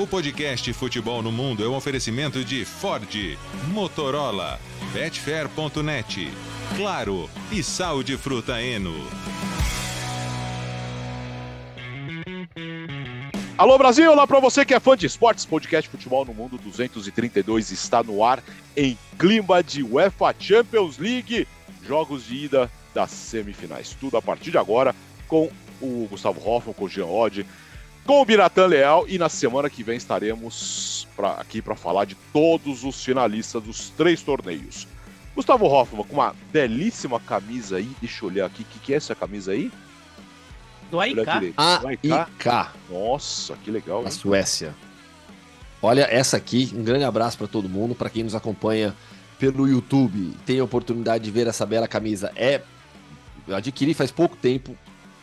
O podcast Futebol no Mundo é um oferecimento de Ford, Motorola, Betfair.net, Claro e Sal de Fruta Eno. Alô Brasil, olá para você que é fã de esportes, podcast Futebol no Mundo 232 está no ar em clima de UEFA Champions League, jogos de ida das semifinais. Tudo a partir de agora com o Gustavo Hoffman, com o Jean Oddi, com o Biratan Leal e na semana que vem estaremos pra, aqui para falar de todos os finalistas dos três torneios. Gustavo Hoffman com uma belíssima camisa aí, deixa eu olhar aqui, o que, que é essa camisa aí? Do AIK. AIK. Nossa, que legal. A Suécia. Olha essa aqui, um grande abraço para todo mundo, para quem nos acompanha pelo YouTube, tem a oportunidade de ver essa bela camisa. É eu adquiri faz pouco tempo,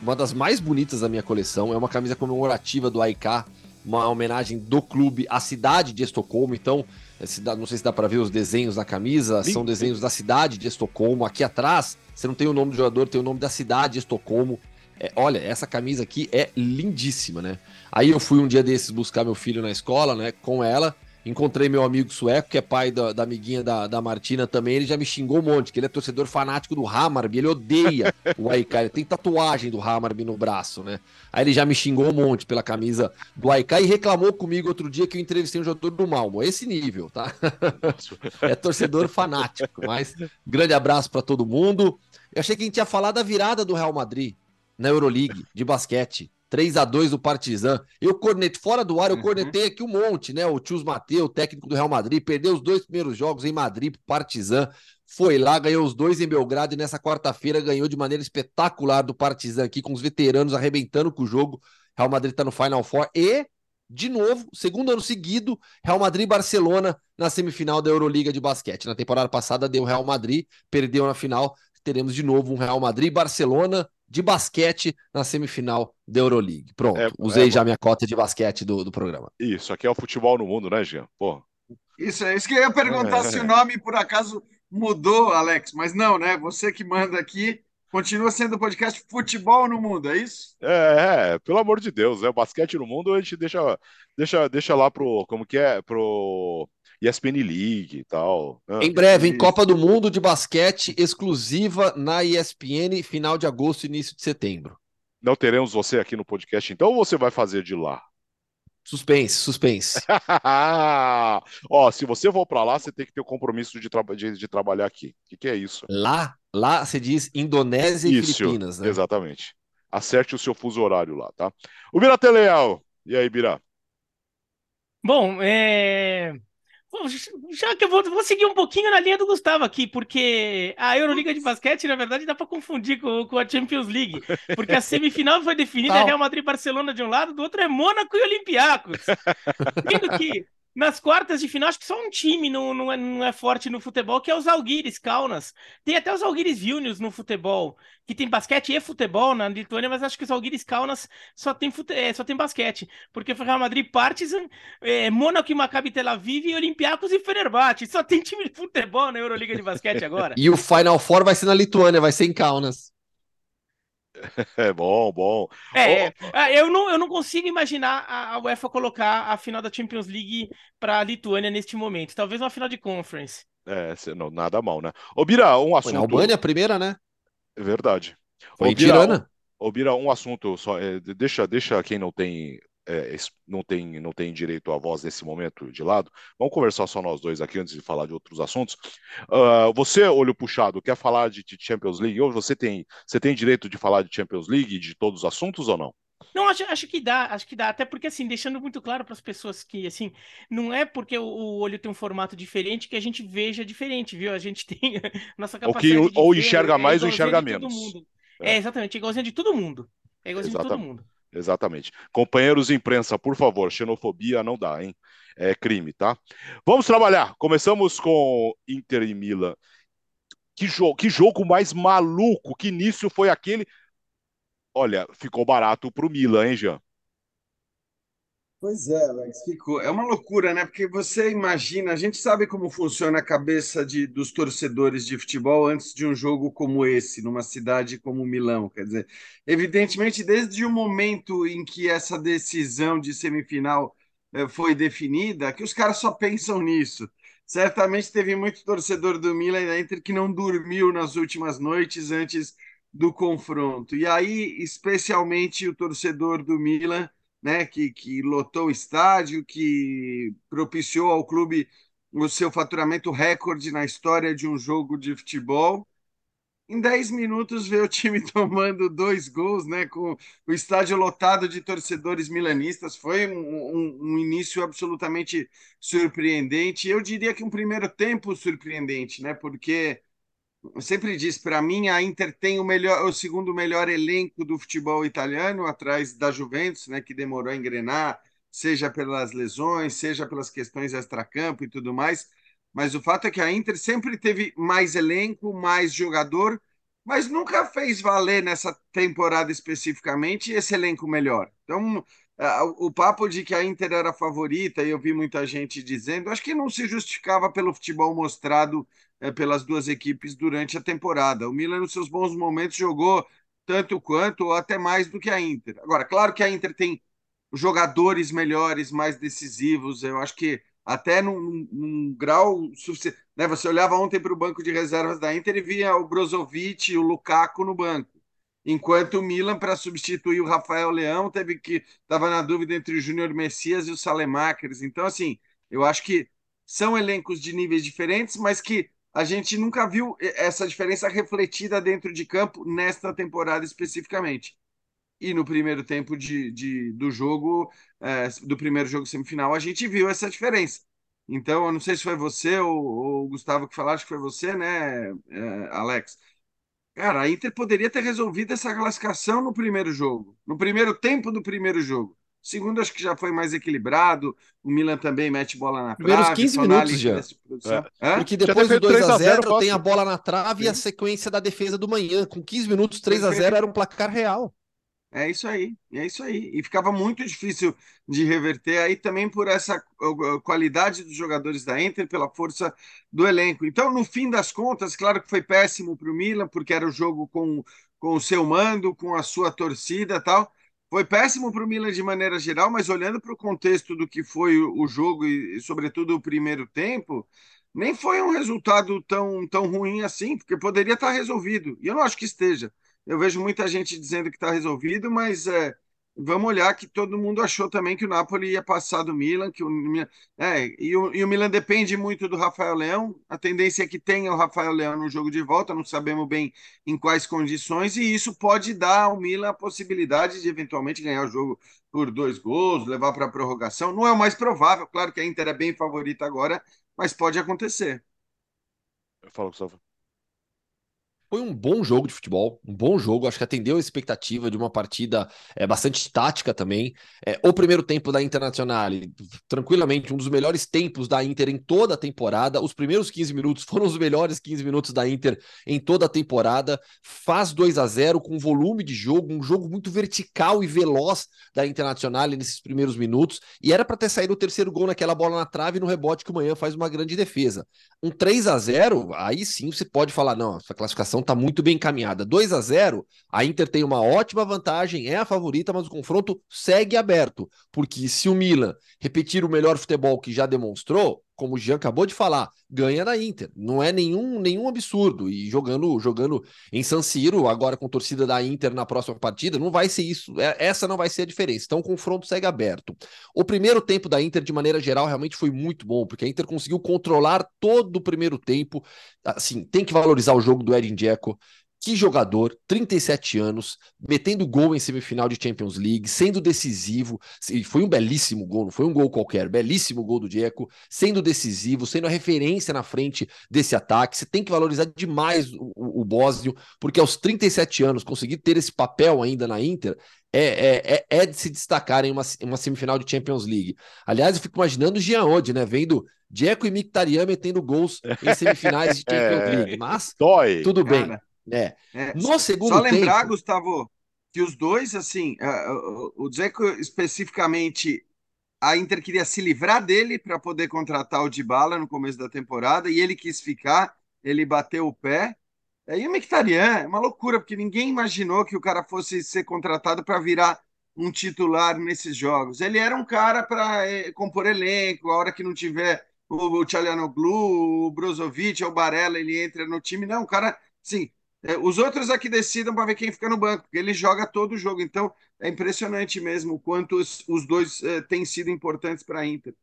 uma das mais bonitas da minha coleção, é uma camisa comemorativa do AIK, uma homenagem do clube à cidade de Estocolmo, então é não sei se dá para ver os desenhos na camisa, são desenhos da cidade de Estocolmo. Aqui atrás, você não tem o nome do jogador, tem o nome da cidade de Estocolmo. É, olha, essa camisa aqui é lindíssima, né? Aí eu fui um dia desses buscar meu filho na escola, né? Com ela. Encontrei meu amigo sueco, que é pai da, da amiguinha da, da Martina também. Ele já me xingou um monte, que ele é torcedor fanático do Hammarby. Ele odeia o AIK. Ele tem tatuagem do Hammarby no braço, né? Aí ele já me xingou um monte pela camisa do AIK e reclamou comigo outro dia que eu entrevistei um jogador do Malmo. Esse nível, tá? é torcedor fanático. Mas grande abraço para todo mundo. Eu achei que a gente ia falar da virada do Real Madrid na Euroleague de basquete. 3 a 2 do Partizan. Eu cornetei, fora do ar, eu uhum. cornetei aqui um monte, né? O Tios Mateu, técnico do Real Madrid, perdeu os dois primeiros jogos em Madrid pro Partizan. Foi lá, ganhou os dois em Belgrado e nessa quarta-feira ganhou de maneira espetacular do Partizan aqui, com os veteranos arrebentando com o jogo. Real Madrid tá no Final Four e, de novo, segundo ano seguido, Real Madrid e Barcelona na semifinal da Euroliga de basquete. Na temporada passada deu Real Madrid, perdeu na final. Teremos de novo um Real Madrid e Barcelona de basquete na semifinal da Euroleague. Pronto, é, usei é, já minha cota de basquete do, do programa. Isso, aqui é o futebol no mundo, né, Jean? Pô. Isso, é isso que eu ia perguntar é. se o nome por acaso mudou, Alex, mas não, né? Você que manda aqui, continua sendo o podcast Futebol no Mundo, é isso? É, é, pelo amor de Deus, é o basquete no mundo, a gente deixa, deixa, deixa lá pro, como que é, pro ESPN League e tal. Né? Em breve, em Copa do Mundo de basquete exclusiva na ESPN, final de agosto, início de setembro. Não teremos você aqui no podcast, então, ou você vai fazer de lá? Suspense, suspense. Ó, se você for para lá, você tem que ter o compromisso de, tra de, de trabalhar aqui. O que, que, é isso? Lá, lá você diz Indonésia e isso, Filipinas, né? Exatamente. Acerte o seu fuso horário lá, tá? O Bira Teleal. E aí, Bira? Bom, é já que eu vou, vou, seguir um pouquinho na linha do Gustavo aqui, porque a Euroliga de basquete, na verdade, dá para confundir com, com, a Champions League, porque a semifinal foi definida é Real Madrid e Barcelona de um lado, do outro é Mônaco e Olympiacos. Sendo que nas quartas de final, acho que só um time não, não, é, não é forte no futebol, que é os Algiris Kaunas. Tem até os Algiris Vilnius no futebol, que tem basquete e futebol na Lituânia, mas acho que os Algiris Kaunas só tem, fute... é, só tem basquete. Porque foi Real Madrid, Partizan, é, Mônaco e Maccabi Tel Aviv, e Olympiacos e Fenerbahçe. Só tem time de futebol na Euroliga de basquete agora. e o Final Four vai ser na Lituânia, vai ser em Kaunas. É bom, bom. É, oh, eu, não, eu não consigo imaginar a, UEFA colocar a final da Champions League para a Lituânia neste momento. Talvez uma final de conference. É, não, nada mal, né? Ô, Bira, um assunto. Foi na Albânia a primeira, né? É verdade. Foi Ô, Bira, Tirana. Ô, Bira, um assunto só. É, deixa, deixa quem não tem é, não, tem, não tem direito à voz nesse momento de lado. Vamos conversar só nós dois aqui antes de falar de outros assuntos. Uh, você, olho puxado, quer falar de, de, Champions League? Ou você tem, você tem direito de falar de Champions League, de todos os assuntos ou não? Não, acho, acho que dá, acho que dá. Até porque, assim, deixando muito claro para as pessoas que, assim, não é porque o, o, olho tem um formato diferente que a gente veja diferente, viu? A gente tem nossa capacidade. Ou, que, ou enxerga é mais ou enxerga menos. É. é, exatamente, igualzinho de todo mundo. É igualzinho exatamente. de todo mundo. Exatamente. Companheiros de imprensa, por favor, xenofobia não dá, hein? É crime, tá? Vamos trabalhar. Começamos com Inter e Milan. Que jogo, que jogo mais maluco, que início foi aquele? Olha, ficou barato pro Milan, hein, Jean? Pois é, Alex, ficou. É uma loucura, né? Porque você imagina, a gente sabe como funciona a cabeça de, dos torcedores de futebol antes de um jogo como esse, numa cidade como Milão. Quer dizer, evidentemente, desde o momento em que essa decisão de semifinal eh, foi definida, que os caras só pensam nisso. Certamente teve muito torcedor do Milan e Inter que não dormiu nas últimas noites antes do confronto. E aí, especialmente o torcedor do Milan, né, que, que lotou o estádio, que propiciou ao clube o seu faturamento recorde na história de um jogo de futebol em 10 minutos vê o time tomando dois gols, né? Com o estádio lotado de torcedores milanistas. Foi um, um, um, início absolutamente surpreendente. Eu diria que um primeiro tempo surpreendente, né? Porque eu sempre disse, para mim, a Inter tem o melhor, o segundo melhor elenco do futebol italiano, atrás da Juventus, né? Que demorou a engrenar, seja pelas lesões, seja pelas questões extracampo e tudo mais mas o fato é que a Inter sempre teve mais elenco, mais jogador, mas nunca fez valer nessa temporada especificamente esse elenco melhor. Então, o papo de que a Inter era a favorita, e eu vi muita gente dizendo, acho que não se justificava pelo futebol mostrado é, pelas duas equipes durante a temporada. O Milan, nos seus bons momentos, jogou tanto quanto, ou até mais do que a Inter. Agora, claro que a Inter tem jogadores melhores, mais decisivos, eu acho que até num, num grau suficiente. Né? Você olhava ontem para o banco de reservas da Inter e via o Brozovic e o Lukaku no banco. Enquanto o Milan, para substituir o Rafael Leão, teve que estava na dúvida entre o Júnior Messias e o Salemakers. Então, assim, eu acho que são elencos de níveis diferentes, mas que a gente nunca viu essa diferença refletida dentro de campo nesta temporada especificamente e no primeiro tempo de, de do jogo, é, do primeiro jogo semifinal, a gente viu essa diferença. Então, eu não sei se foi você ou, ou o Gustavo que falaram, acho que foi você, né, é, Alex? Cara, a Inter poderia ter resolvido essa classificação no primeiro jogo, no primeiro tempo do primeiro jogo. Segundo, acho que já foi mais equilibrado. O Milan também mete bola na trave. Primeiros 15 minutos já. É. Porque depois do 2 a 0 tem a bola na trave Sim. e a sequência da defesa do manhã. Com 15 minutos, 3 a 0 era um placar real. É isso aí, é isso aí. E ficava muito difícil de reverter aí também por essa qualidade dos jogadores da Inter, pela força do elenco. Então, no fim das contas, claro que foi péssimo para o Milan, porque era o jogo com, com o seu mando, com a sua torcida tal. Foi péssimo para o Milan de maneira geral, mas olhando para o contexto do que foi o jogo e, sobretudo, o primeiro tempo, nem foi um resultado tão, tão ruim assim, porque poderia estar resolvido. E eu não acho que esteja. Eu vejo muita gente dizendo que está resolvido, mas é, vamos olhar que todo mundo achou também que o Napoli ia passar do Milan, que o, é, e, o, e o Milan depende muito do Rafael Leão. A tendência é que tenha o Rafael Leão no jogo de volta, não sabemos bem em quais condições, e isso pode dar ao Milan a possibilidade de eventualmente ganhar o jogo por dois gols, levar para a prorrogação. Não é o mais provável, claro que a Inter é bem favorita agora, mas pode acontecer. Fala, Gustavo. Foi um bom jogo de futebol, um bom jogo. Acho que atendeu a expectativa de uma partida é, bastante tática também. É, o primeiro tempo da Internacional, tranquilamente, um dos melhores tempos da Inter em toda a temporada. Os primeiros 15 minutos foram os melhores 15 minutos da Inter em toda a temporada. Faz 2 a 0 com volume de jogo, um jogo muito vertical e veloz da Internacional nesses primeiros minutos. E era para ter saído o terceiro gol naquela bola na trave no rebote que o Manhã faz uma grande defesa. Um 3 a 0 aí sim você pode falar: não, essa classificação está muito bem encaminhada. 2 a 0 a Inter tem uma ótima vantagem, é a favorita, mas o confronto segue aberto. Porque se o Milan repetir o melhor futebol que já demonstrou, como o Jean acabou de falar, ganha da Inter. Não é nenhum, nenhum absurdo. E jogando jogando em San Siro, agora com torcida da Inter na próxima partida, não vai ser isso. É, essa não vai ser a diferença. Então o confronto segue aberto. O primeiro tempo da Inter, de maneira geral, realmente foi muito bom, porque a Inter conseguiu controlar todo o primeiro tempo. Assim, tem que valorizar o jogo do Edin Dzeko. Que jogador, 37 anos, metendo gol em semifinal de Champions League, sendo decisivo. Foi um belíssimo gol, não foi um gol qualquer, belíssimo gol do Dzeko, sendo decisivo, sendo a referência na frente desse ataque. Você tem que valorizar demais o, o, o Bósnio, porque aos 37 anos conseguir ter esse papel ainda na Inter é, é, é, é, de se destacar em uma, uma semifinal de Champions League. Aliás, eu fico imaginando o Jean Oddi, né? Vendo Dzeko e Mkhitaryan metendo gols em semifinais de Champions é, League. Mas Dói. tudo bem. É. é. No segundo Só lembrar, tempo... Gustavo, que os dois, assim, o Dzeko especificamente, a Inter queria se livrar dele para poder contratar o Dybala no começo da temporada e ele quis ficar, ele bateu o pé. E o Mkhitaryan é uma loucura, porque ninguém imaginou que o cara fosse ser contratado para virar um titular nesses jogos. Ele era um cara para é, compor elenco, a hora que não tiver o, o Tchalianoglu, o Brozovic, o Barella, ele entra no time. Não, o cara, sim. É, os outros aqui decidam para ver quem fica no banco, porque ele joga todo o jogo. Então, é impressionante mesmo o quanto os, os dois é, têm sido importantes para a Inter.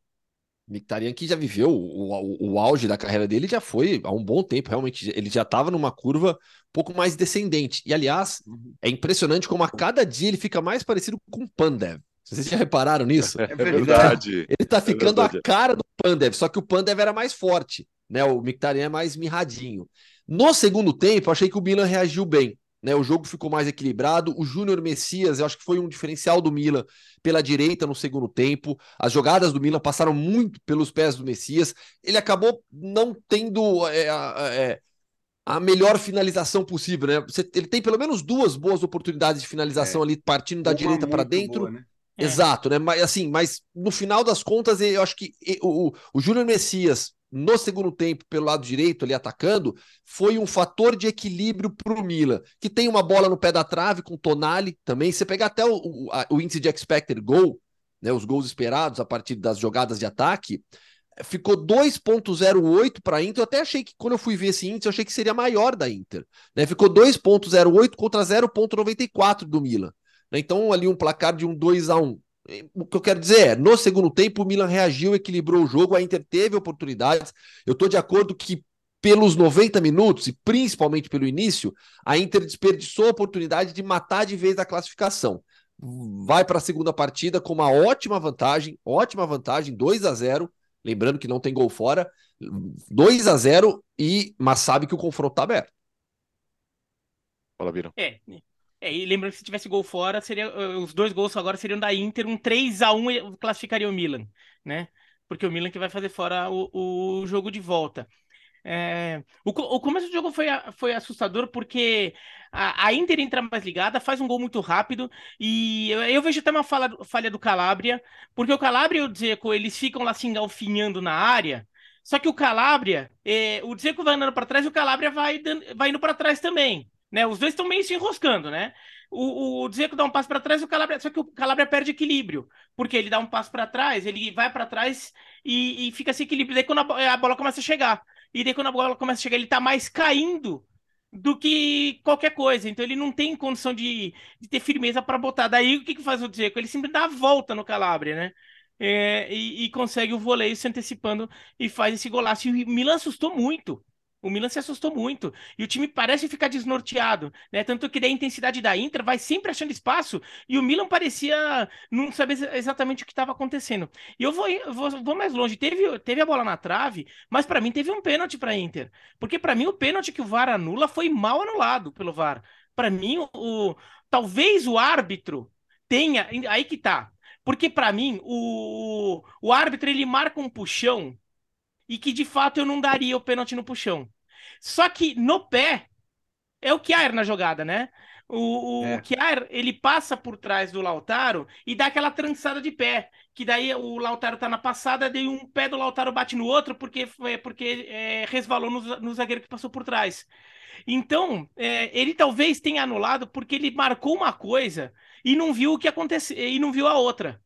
Mictarian que já viveu o, o, o, auge da carreira dele já foi há um bom tempo, realmente. Ele já estava numa curva um pouco mais descendente. E, aliás, uhum. é impressionante como a cada dia ele fica mais parecido com o Pandev. Vocês já repararam nisso? É verdade. Ele está tá ficando é a cara do Pandev, só que o Pandev era mais forte, né? O Mictarian é mais mirradinho. No segundo tempo, achei que o Milan reagiu bem. Né, o jogo ficou mais equilibrado. O Júnior Messias, eu acho que foi um diferencial do Milan pela direita no segundo tempo. As jogadas do Milan passaram muito pelos pés do Messias. Ele acabou não tendo é, é, a melhor finalização possível. Né? Você, ele tem pelo menos duas boas oportunidades de finalização é. ali, partindo da Uma direita para dentro. Boa, né? Exato, né? Mas assim, mas no final das contas, eu acho que o, o Júnior Messias no segundo tempo, pelo lado direito, ali atacando, foi um fator de equilíbrio para o Milan, que tem uma bola no pé da trave com Tonali também. Você pegar até o, o, o índice de expected goal, né, os gols esperados a partir das jogadas de ataque, ficou 2.08 para a Inter. Eu até achei que, quando eu fui ver esse índice, eu achei que seria maior da Inter. Né? Ficou 2.08 contra 0.94 do Milan. Né? Então, ali um placar de um 2 a 1 o que eu quero dizer é, no segundo tempo o Milan reagiu, equilibrou o jogo, a Inter teve oportunidades. Eu estou de acordo que pelos 90 minutos e principalmente pelo início, a Inter desperdiçou a oportunidade de matar de vez a classificação. Vai para a segunda partida com uma ótima vantagem, ótima vantagem, 2 a 0, lembrando que não tem gol fora, 2 a 0 e mas sabe que o confronto está aberto. Fala, Bira. É, é, e lembrando que se tivesse gol fora, seria, eh, os dois gols agora seriam da Inter, um 3 a 1 classificaria o Milan, né? Porque o Milan que vai fazer fora o, o jogo de volta. É, o, o, começo do jogo foi, foi assustador porque a, a, Inter entra mais ligada, faz um gol muito rápido e eu, eu vejo até uma falha, falha do Calabria, porque o Calabria e o Dzeko, eles ficam lá se engalfinhando na área, só que o Calabria, é, o Dzeko vai andando para trás e o Calabria vai, vai indo para trás também. Né? Os dois estão meio se enroscando, né? O, o Dzeko dá um passo para trás o Calabria. Só que o Calabria perde equilíbrio. Porque ele dá um passo para trás, ele vai para trás e, e, fica sem equilíbrio. Daí quando a, a, bola começa a chegar. E daí quando a bola começa a chegar, ele tá mais caindo do que qualquer coisa. Então ele não tem condição de, de ter firmeza para botar. Daí o que, que faz o Dzeko? Ele sempre dá a volta no Calabria, né? É, e, e, consegue o voleio se antecipando e faz esse golaço. E o Milan assustou muito. O Milan se assustou muito. E o time parece ficar desnorteado, né? Tanto que da intensidade da Inter vai sempre achando espaço e o Milan parecia não saber exatamente o que estava acontecendo. E eu vou, vou, vou, mais longe. Teve, teve a bola na trave, mas para mim teve um pênalti para Inter. Porque para mim o pênalti que o VAR anula foi mal anulado pelo VAR. Para mim, o, o, talvez o árbitro tenha. Aí que tá. Porque para mim, o, o árbitro ele marca um puxão e que de fato eu não daria o pênalti no puxão. Só que no pé é o Kjaer na jogada, né? O, o é. Kjaer, ele passa por trás do Lautaro e dá aquela trançada de pé, que daí o Lautaro tá na passada, daí um pé do Lautaro bate no outro porque, porque é, resvalou no, no, zagueiro que passou por trás. Então, é, ele talvez tenha anulado porque ele marcou uma coisa e não viu o que aconteceu e não viu a outra.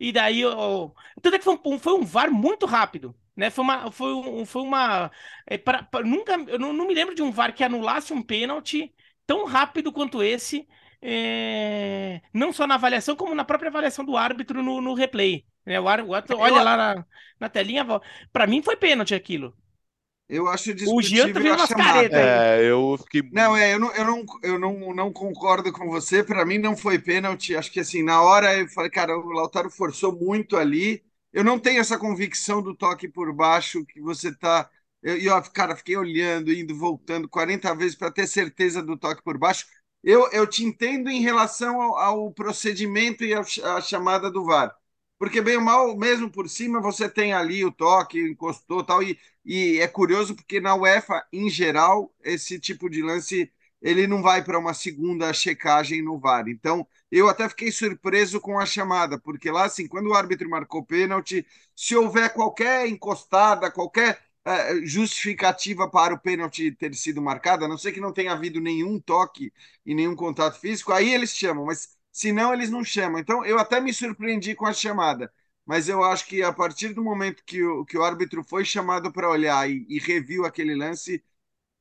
E daí, oh, tanto é que foi um, foi um VAR muito rápido. Né? Foi uma. Foi, um, foi uma é, pra, pra, nunca, eu não, não, me lembro de um VAR que anulasse um pênalti tão rápido quanto esse. É, não só na avaliação, como na própria avaliação do árbitro no, no replay. Né? O, árbitro, olha eu... lá na, na telinha. Para mim foi pênalti aquilo. Eu acho discutível o Jean a chamada. É, eu fiquei... Não, é, eu, não, eu, não, eu não, não concordo com você. Para mim não foi pênalti. Acho que assim, na hora eu falei, cara, o Lautaro forçou muito ali. Eu não tenho essa convicção do toque por baixo que você está. E, ó, cara, fiquei olhando, indo, voltando 40 vezes para ter certeza do toque por baixo. Eu, eu te entendo em relação ao, ao procedimento e a chamada do VAR. Porque, bem ou mal, mesmo por cima, você tem ali o toque, encostou tal. E, e é curioso porque na UEFA, em geral, esse tipo de lance ele não vai para uma segunda checagem no VAR. Então, eu até fiquei surpreso com a chamada, porque lá, assim, quando o árbitro marcou pênalti, se houver qualquer encostada, qualquer é, justificativa para o pênalti ter sido marcado, a não ser que não tenha havido nenhum toque e nenhum contato físico, aí eles chamam. Mas senão eles não chamam. Então, eu até me surpreendi com a chamada, mas eu acho que a partir do momento que o, que o árbitro foi chamado para olhar e, e reviu aquele lance,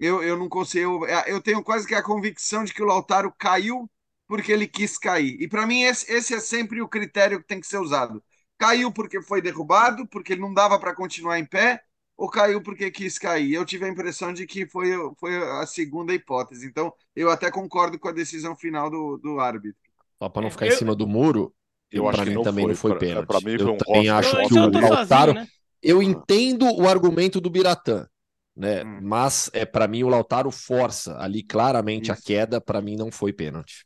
eu, eu não consigo. Eu, eu tenho quase que a convicção de que o Lautaro caiu porque ele quis cair. E para mim, esse, esse é sempre o critério que tem que ser usado. Caiu porque foi derrubado, porque ele não dava para continuar em pé, ou caiu porque quis cair? Eu tive a impressão de que foi, foi a segunda hipótese. Então, eu até concordo com a decisão final do, do árbitro. Só para não ficar eu, em cima do muro, eu acho que não também foi, não foi pênalti. Para mim foi eu um também acho que o Lautaro. Sozinho, né? Eu entendo o argumento do Biratã, né? Hum. Mas é para mim o Lautaro força ali claramente Isso. a queda. Para mim não foi pênalti.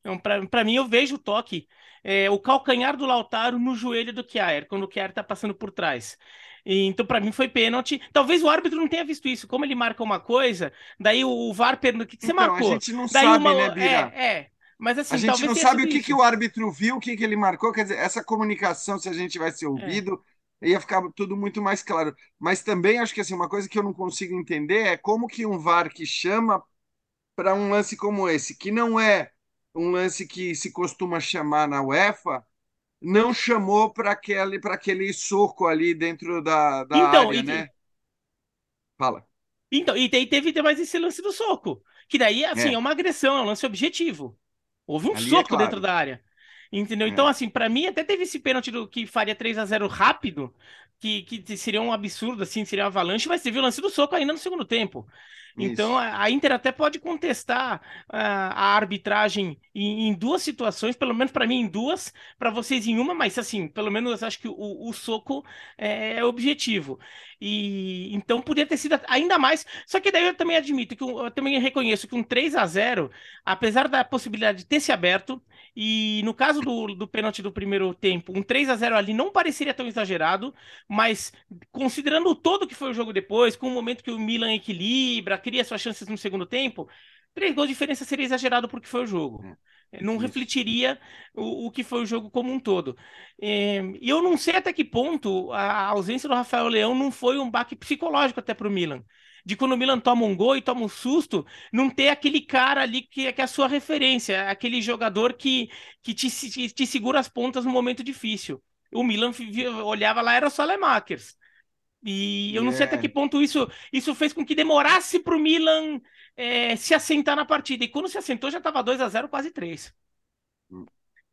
Então, para mim eu vejo o toque, é, o calcanhar do Lautaro no joelho do Kjaer, quando o Kjaer tá passando por trás. Então, para mim, foi pênalti. Talvez o árbitro não tenha visto isso. Como ele marca uma coisa, daí o VAR pergunta: o que, que você então, marcou? A gente não daí sabe, uma... né, Bira? É, é. Mas assim, a gente não sabe o que, que o árbitro viu, o que, que ele marcou. Quer dizer, essa comunicação, se a gente tivesse ouvido, é. Ia ficar tudo muito mais claro. Mas também acho que assim, uma coisa que eu não consigo entender é como que um VAR que chama para um lance como esse, que não é um lance que se costuma chamar na UEFA, não chamou para aquele, aquele soco ali dentro da, da então, área, e, né? Fala. Então, e teve mais esse lance do soco, que daí, assim, é, é uma agressão, é um lance objetivo. Houve um ali é soco é claro. dentro da área. Entendeu? É. Então, assim, para mim, até teve esse pênalti do que faria 3 a 0 rápido, que, que seria um absurdo, assim, seria uma avalanche, mas teve o lance do soco ainda no segundo tempo. Então a, a, Inter até pode contestar uh, a arbitragem em, em, duas situações, pelo menos para mim em duas, para vocês em uma, mas assim, pelo menos acho que o, o soco é, é objetivo. E então podia ter sido ainda mais. Só que daí eu também admito que eu, eu também reconheço que um 3 a 0 apesar da possibilidade de ter se aberto, e no caso do, do pênalti do primeiro tempo, um 3 a 0 ali não pareceria tão exagerado, mas considerando o todo que foi o jogo depois, com o momento que o Milan equilibra, cria suas chances no segundo tempo, três gols de diferença seria exagerado porque foi o jogo. É. Não Isso. refletiria o, o, que foi o jogo como um todo. É, e eu não sei até que ponto a ausência do Rafael Leão não foi um baque psicológico até para o Milan. De quando o Milan toma um gol e toma um susto, não ter aquele cara ali que, que é a sua referência, aquele jogador que, que te, te, te segura as pontas no momento difícil. O Milan olhava lá, era só Lemakers. E eu não sei até que ponto isso, isso fez com que demorasse para o Milan é, se assentar na partida. E quando se assentou, já estava 2 a 0 quase 3.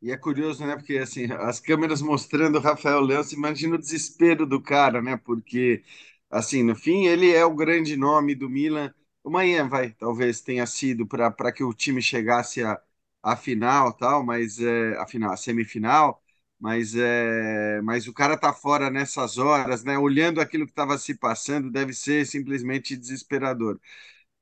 E é curioso, né? Porque assim, as câmeras mostrando o Rafael Leão, você imagina o desespero do cara, né? Porque, assim, no fim, ele é o grande nome do Milan. Amanhã vai, talvez tenha sido para que o time chegasse à, à final, tal, mas é, a final, a semifinal mas é, mas o cara tá fora nessas horas, né? Olhando aquilo que estava se passando, deve ser simplesmente desesperador.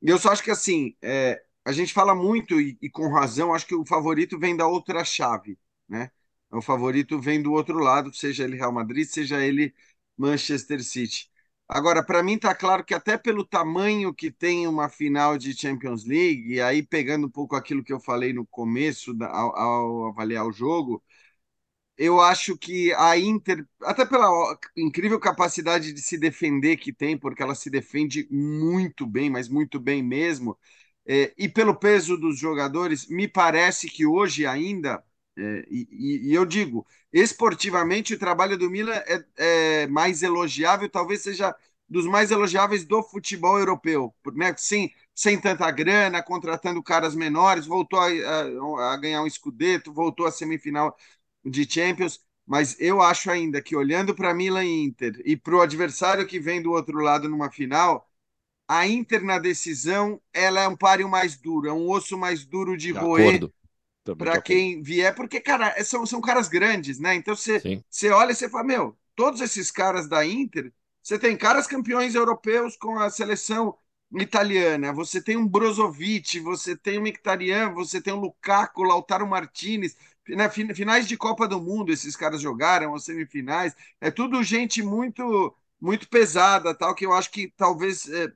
E eu só acho que assim, é, a gente fala muito e, e, com razão, acho que o favorito vem da outra chave, né? O favorito vem do outro lado, seja ele Real Madrid, seja ele Manchester City. Agora, para mim está claro que até pelo tamanho que tem uma final de Champions League, e aí pegando um pouco aquilo que eu falei no começo da, ao, ao avaliar o jogo, eu acho que a Inter, até pela incrível capacidade de se defender que tem, porque ela se defende muito bem, mas muito bem mesmo, é, e pelo peso dos jogadores, me parece que hoje ainda, é, e, e, eu digo, esportivamente o trabalho do Milan é, é, mais elogiável, talvez seja dos mais elogiáveis do futebol europeu, né? sem, sem tanta grana, contratando caras menores, voltou a, a, a ganhar um escudeto, voltou à semifinal de Champions, mas eu acho ainda que olhando para Milan e Inter e para o adversário que vem do outro lado numa final, a Inter na decisão ela é um páreo mais duro, é um osso mais duro de, de roer para quem vier, porque cara são, são caras grandes, né? Então você olha e você fala meu, todos esses caras da Inter, você tem caras campeões europeus com a seleção italiana, você tem um Brozovic, você tem um Mkhitaryan, você tem um Lukaku, Lautaro Martinez, né, finais de Copa do Mundo esses caras jogaram, as semifinais, é tudo gente muito muito pesada, tal que eu acho que talvez é,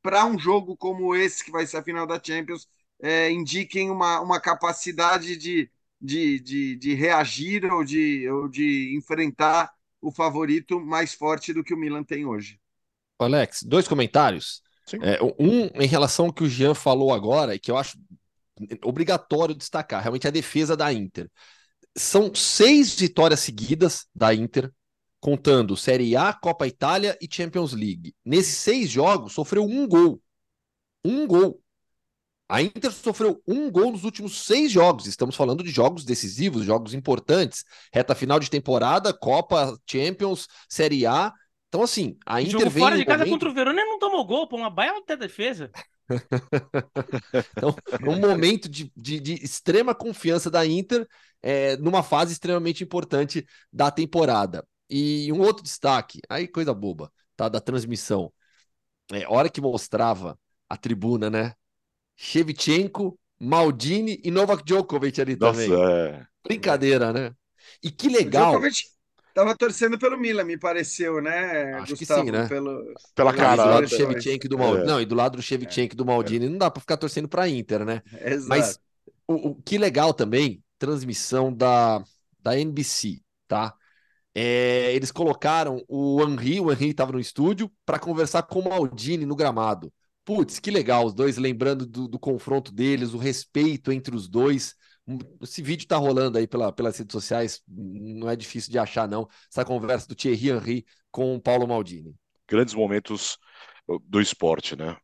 para um jogo como esse que vai ser a final da Champions é, indiquem uma, uma capacidade de, de, de, de reagir ou de, ou de enfrentar o favorito mais forte do que o Milan tem hoje. Alex, dois comentários. É, um em relação ao que o Jean falou agora, e que eu acho obrigatório destacar, realmente a defesa da Inter. São seis vitórias seguidas da Inter, contando Série A, Copa Itália e Champions League. Nesses seis jogos, sofreu um gol. Um gol. A Inter sofreu um gol nos últimos seis jogos. Estamos falando de jogos decisivos, jogos importantes. Reta final de temporada, Copa, Champions, Série A. Então, assim, a Inter Jogo vem. fora de casa momento... contra o Verona não tomou gol, pô, uma baia até defesa. então, um momento de, de, de, extrema confiança da Inter, é, numa fase extremamente importante da temporada. E um outro destaque, aí coisa boba, tá? Da transmissão. É, hora que mostrava a tribuna, né? Shevchenko, Maldini e Novak Djokovic ali Nossa, também. é. Brincadeira, né? E que legal. Djokovic tava torcendo pelo Milan, me pareceu, né, Acho que Gustavo? sim, né? Pelo, Pela Cara, do lado do. Shevchenko e do Maldini. É. Não, e do lado do Shevchenko e do Maldini não dá pra ficar torcendo pra Inter, né? Exato. Mas o, o que legal também, transmissão da, da NBC, tá? É, eles colocaram o Henry, o Henry estava no estúdio, para conversar com o Maldini no gramado. Putz, que legal, os dois lembrando do, do confronto deles, o respeito entre os dois. Esse vídeo tá rolando aí pela, pelas redes sociais, não é difícil de achar, não. Essa conversa do Thierry Henry com o Paulo Maldini. Grandes momentos do esporte, né?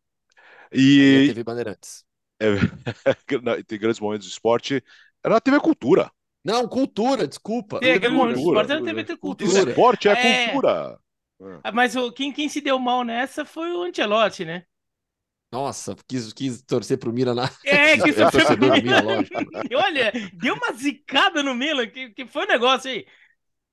E TV Bandeirantes. tem grandes momentos do esporte. Era na TV Cultura. Não, cultura, desculpa. Tem aquele momento do cultura, esporte, deve ter cultura. cultura. Esporte é, É. cultura. Ah, Mas o, quem, quem se deu mal nessa foi o Ancelotti, né? Nossa, quis, quis torcer pro Milan na. É, É sofreu torcedor do Milan, lógico. E Olha, deu uma zicada no Milan, que, que foi um negócio aí.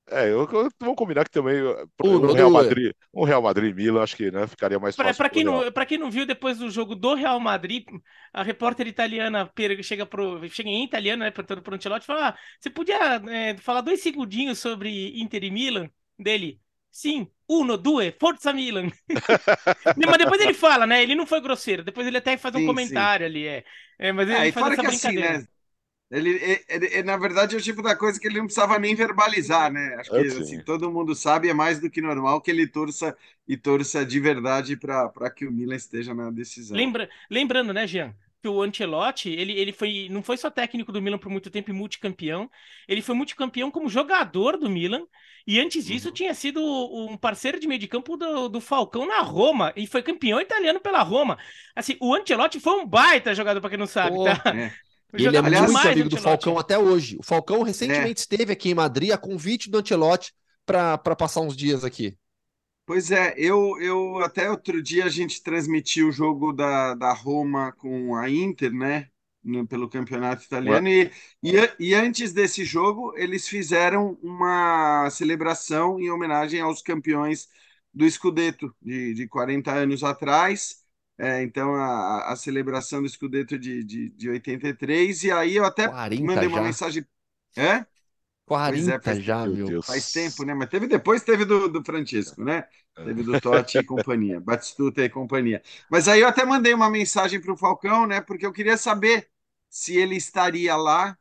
É, eu, eu vou combinar que também uh, um Real. Madrid, um Real Madrid e Milan, acho que né, ficaria mais Pra, fácil. pra pro quem não, quem não viu, depois do jogo do Real Madrid, a repórter italiana chega, pro, chega em italiano, né, perguntando pro Ancelotti, e fala, ah, você podia é, falar dois segundinhos sobre Inter e Milan? Dele, sim, uno, due, forza Milan. mas depois ele fala, né, ele não foi grosseiro, depois ele até faz um Sim, comentário ali, é. É, mas ele Ah, faz essa que assim, brincadeira. né? Ele, ele- ele- na verdade, é o tipo da coisa que ele não precisava nem verbalizar, né? Acho que sim. assim, todo mundo sabe, é mais do que normal que ele torça e torça de verdade para que o Milan esteja na decisão. Lembra, lembrando, né, Jean, que o Ancelotti, ele, ele foi, não foi só técnico do Milan por muito tempo e multicampeão, ele foi multicampeão como jogador do Milan, e antes disso tinha sido um parceiro de meio de campo do, do Falcão na Roma, e foi campeão italiano pela Roma. Assim, o Ancelotti foi um baita jogador, pra quem não sabe, tá? É. Ele é muito amigo do Ancelotti. Falcão até hoje. O Falcão recentemente esteve aqui em Madrid a convite do Ancelotti para passar uns dias aqui. Pois é, eu, eu até outro dia a gente transmitiu o jogo da, da Roma com a Inter, né? no- pelo campeonato italiano. E, e, e antes desse jogo, eles fizeram uma celebração em homenagem aos campeões do Scudetto de, de 40 anos atrás. É, então, a, a celebração do Scudetto de, de, de 83. E aí eu até 40 mandei uma já. mensagem. É? 40 é, faz- já, Meu. Deus. Faz tempo, né? Mas teve depois, teve do, do Francesco, né? Teve do Totti e companhia, Batistuta e companhia. Mas aí eu até mandei uma mensagem para o Falcão, né? Porque eu queria saber se ele estaria lá.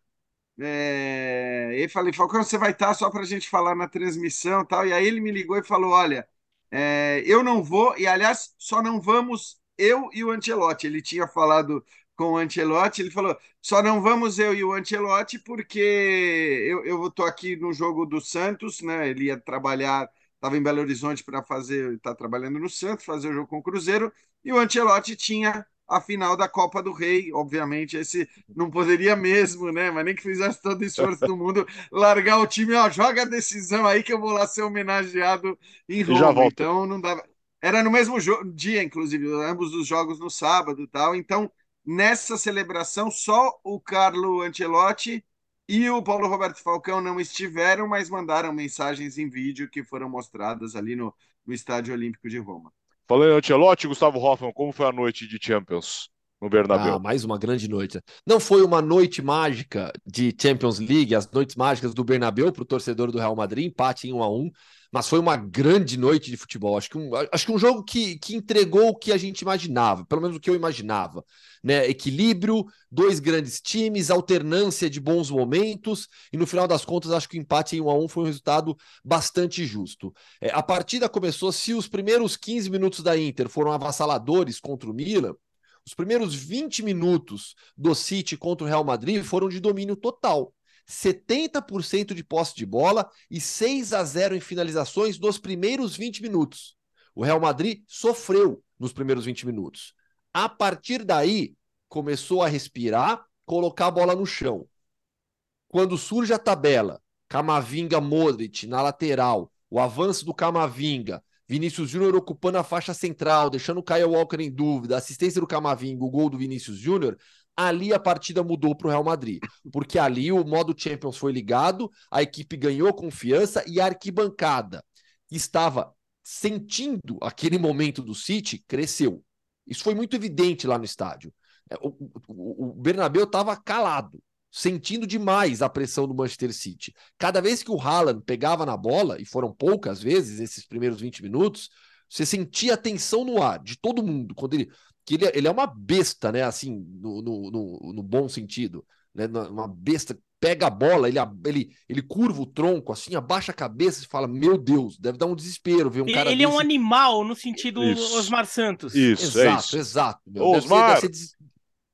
É... E falei, Falcão, você vai estar só para a gente falar na transmissão e tal. E aí ele me ligou e falou: Olha, é, eu não vou, e aliás, só não vamos eu e o Ancelotti. Ele tinha falado com o Ancelotti, ele falou: só não vamos eu e o Ancelotti, porque eu, eu estou aqui no jogo do Santos, né? Ele ia trabalhar, estava em Belo Horizonte para fazer, está trabalhando no Santos, fazer o jogo com o Cruzeiro, e o Ancelotti tinha a final da Copa do Rei, obviamente, esse não poderia mesmo, né? Mas nem que fizesse todo o esforço do mundo, largar o time, ó, joga a decisão aí que eu vou lá ser homenageado em Roma. Então não dava. Era no mesmo dia, inclusive, ambos os jogos no sábado e tal. Então, nessa celebração, só o Carlo Ancelotti e o Paulo Roberto Falcão não estiveram, mas mandaram mensagens em vídeo que foram mostradas ali no, no Estádio Olímpico de Roma. Falando em Ancelotti, Gustavo Hoffman, como foi a noite de Champions no Ah, Bernabéu? mais uma grande noite. Não foi uma noite mágica de Champions League, as noites mágicas do Bernabéu para o torcedor do Real Madrid, empate em 1 a 1 mas foi uma grande noite de futebol. Acho que um, acho que um jogo que, que entregou o que a gente imaginava, pelo menos o que eu imaginava. Né? Equilíbrio, dois grandes times, alternância de bons momentos, e no final das contas, acho que o empate em 1 a 1 foi um resultado bastante justo. É, a partida começou, se os primeiros 15 minutos da Inter foram avassaladores contra o Milan, Os primeiros 20 minutos do City contra o Real Madrid foram de domínio total. 70% de posse de bola e 6 a 0 em finalizações dos primeiros 20 minutos. O Real Madrid sofreu nos primeiros 20 minutos. A partir daí, começou a respirar, colocar a bola no chão. Quando surge a tabela, Camavinga Modric na lateral, o avanço do Camavinga, Vinícius Júnior ocupando a faixa central, deixando o Kyle Walker em dúvida, assistência do Camavinga, o gol do Vinícius Júnior, ali a partida mudou para o Real Madrid. Porque ali o modo Champions foi ligado, a equipe ganhou confiança e a arquibancada, estava sentindo aquele momento do City, cresceu. Isso foi muito evidente lá no estádio. É, o, o, o Bernabéu estava calado, sentindo demais a pressão do Manchester City. Cada vez que o Haaland pegava na bola, e foram poucas vezes esses primeiros 20 minutos, você sentia a tensão no ar de todo mundo. Quando ele, que ele, ele é uma besta, né? Assim, no, no, no, no bom sentido. Né? Uma besta pega a bola, ele, ele, ele curva o tronco, assim, abaixa a cabeça e fala: Meu Deus, deve dar um desespero ver um cara. Ele desse... é um animal no sentido isso. Osmar Santos. Isso, exato, é isso. exato. Osmar. Deve ser, deve, ser,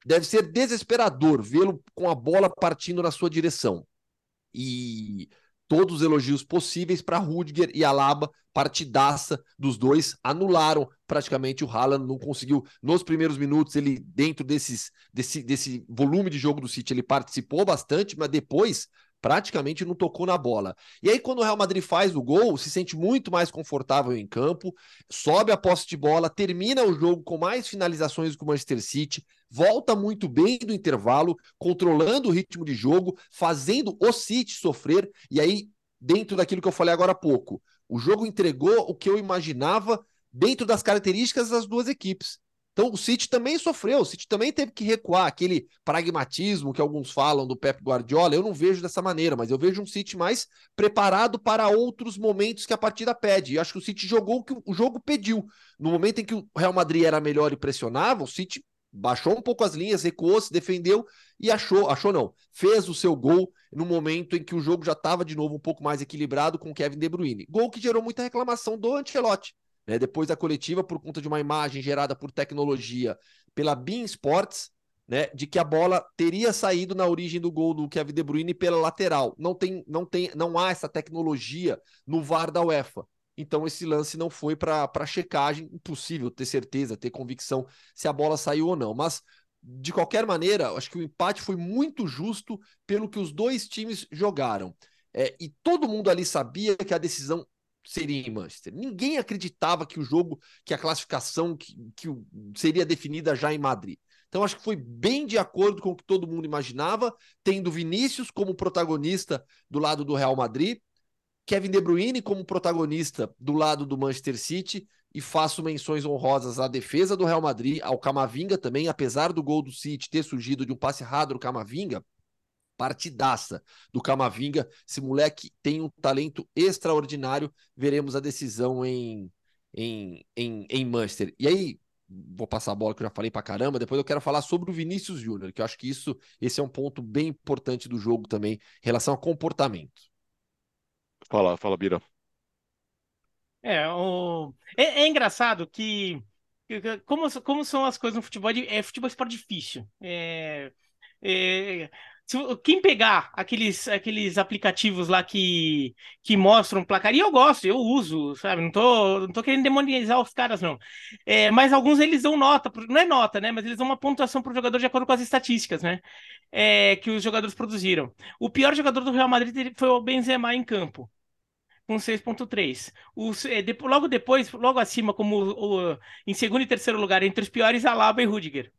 deve ser desesperador vê-lo com a bola partindo na sua direção. E todos os elogios possíveis para Rudiger e Alaba, partidaça dos dois, anularam praticamente o Haaland, não conseguiu, nos primeiros minutos, ele dentro desses, desse, desse volume de jogo do City, ele participou bastante, mas depois praticamente não tocou na bola. E aí, quando o Real Madrid faz o gol, se sente muito mais confortável em campo, sobe a posse de bola, termina o jogo com mais finalizações que o Manchester City, volta muito bem do intervalo, controlando o ritmo de jogo, fazendo o City sofrer, e aí, dentro daquilo que eu falei agora há pouco, o jogo entregou o que eu imaginava dentro das características das duas equipes. Então o City também sofreu, o City também teve que recuar, aquele pragmatismo que alguns falam do Pep Guardiola, eu não vejo dessa maneira, mas eu vejo um City mais preparado para outros momentos que a partida pede. E acho que o City jogou o que o jogo pediu. No momento em que o Real Madrid era melhor e pressionava, o City baixou um pouco as linhas, recuou, se defendeu e achou, achou não, fez o seu gol no momento em que o jogo já estava de novo um pouco mais equilibrado com o Kevin De Bruyne. Gol que gerou muita reclamação do Ancelotti né, depois da coletiva, por conta de uma imagem gerada por tecnologia pela Bein Sports, né, de que a bola teria saído na origem do gol do Kevin De Bruyne pela lateral. Não tem, não tem, não há essa tecnologia no VAR da UEFA. Então esse lance não foi para checagem, impossível ter certeza, ter convicção se a bola saiu ou não. Mas de qualquer maneira, acho que o empate foi muito justo pelo que os dois times jogaram. É, e todo mundo ali sabia que a decisão seria em Manchester. Ninguém acreditava que o jogo, que a classificação que, que seria definida já em Madrid. Então acho que foi bem de acordo com o que todo mundo imaginava, tendo Vinícius como protagonista do lado do Real Madrid, Kevin De Bruyne como protagonista do lado do Manchester City e faço menções honrosas à defesa do Real Madrid, ao Camavinga também, apesar do gol do City ter surgido de um passe errado do Camavinga, partidaça do Camavinga. Esse moleque tem um talento extraordinário. Veremos a decisão em, em, em, em Manchester. E aí, vou passar a bola que eu já falei pra caramba. Depois eu quero falar sobre o Vinícius Júnior, que eu acho que isso esse é um ponto bem importante do jogo também, em relação a comportamento. Fala, fala, Bira. É, o... é, é engraçado que como, como são as coisas no futebol, é futebol é esporte difícil. É, é, quem pegar aqueles, aqueles aplicativos lá que, que mostram placar, e eu gosto, eu uso, sabe? Não tô, não tô querendo demonizar os caras, não. É, mas alguns eles dão nota, não é nota, né? Mas eles dão uma pontuação pro jogador de acordo com as estatísticas, né? É, que os jogadores produziram. O pior jogador do Real Madrid foi o Benzema em campo com 6.3. É, logo depois, logo acima, como o, o, em segundo e terceiro lugar, entre os piores, Alaba e Rudiger.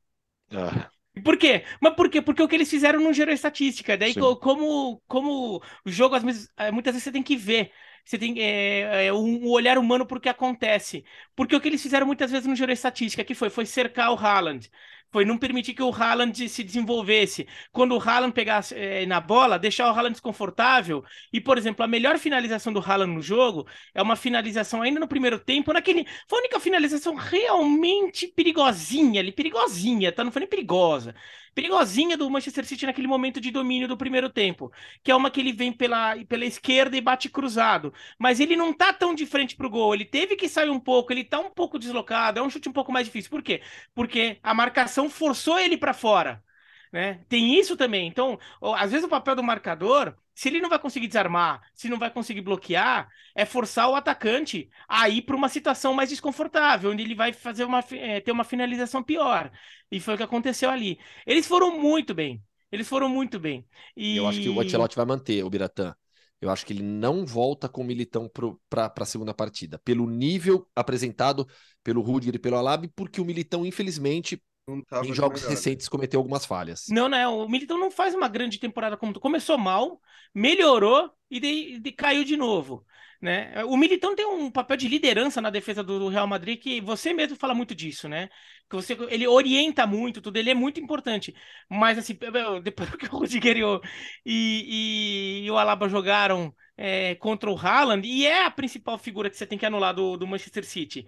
Ah. Por quê? Mas por quê? Porque o que eles fizeram não gerou estatística. Daí, como, como o jogo, eh, muitas vezes você tem que ver. Você tem é, é, um olhar humano por que acontece. Porque o que eles fizeram muitas vezes não gerou estatística, que foi, foi cercar o Haaland foi não permitir que o Haaland se desenvolvesse. Quando o Haaland pegasse é, na bola, deixar o Haaland desconfortável. E, por exemplo, a melhor finalização do Haaland no jogo é uma finalização ainda no primeiro tempo, naquele. Foi a única finalização realmente perigosinha ali, perigosinha, tá? Não foi nem perigosa perigosinha do Manchester City naquele momento de domínio do primeiro tempo, que é uma que ele vem pela, pela esquerda e bate cruzado, mas ele não tá tão de frente pro gol, ele teve que sair um pouco, ele tá um pouco deslocado, é um chute um pouco mais difícil. Por quê? Porque a marcação situação forçou ele para fora. Né? Tem isso também. Então, às vezes o papel do marcador, se ele não vai conseguir desarmar, se não vai conseguir bloquear, é forçar o atacante a ir para uma situação mais desconfortável, onde ele vai fazer uma, é, ter uma finalização pior. E foi o que aconteceu ali. Eles foram muito bem. Eles foram muito bem. E... Eu acho que o Ancelotti vai manter o Biratã. Eu acho que ele não volta com o Militão para a segunda partida, pelo nível apresentado pelo Rudiger e pelo Alab, porque o Militão, infelizmente, em jogos melhor. recentes cometeu algumas falhas. Não, não, o Militão não faz uma grande temporada como começou mal, melhorou e de, de, caiu de novo. Né? O Militão tem um papel de liderança na defesa do Real Madrid que você mesmo fala muito disso, né? Que você, ele orienta muito, tudo, ele é muito importante. Mas assim, depois que o Rudiger e o, e, e o Alaba jogaram é, contra o Haaland, e é a principal figura que você tem que anular do, do Manchester City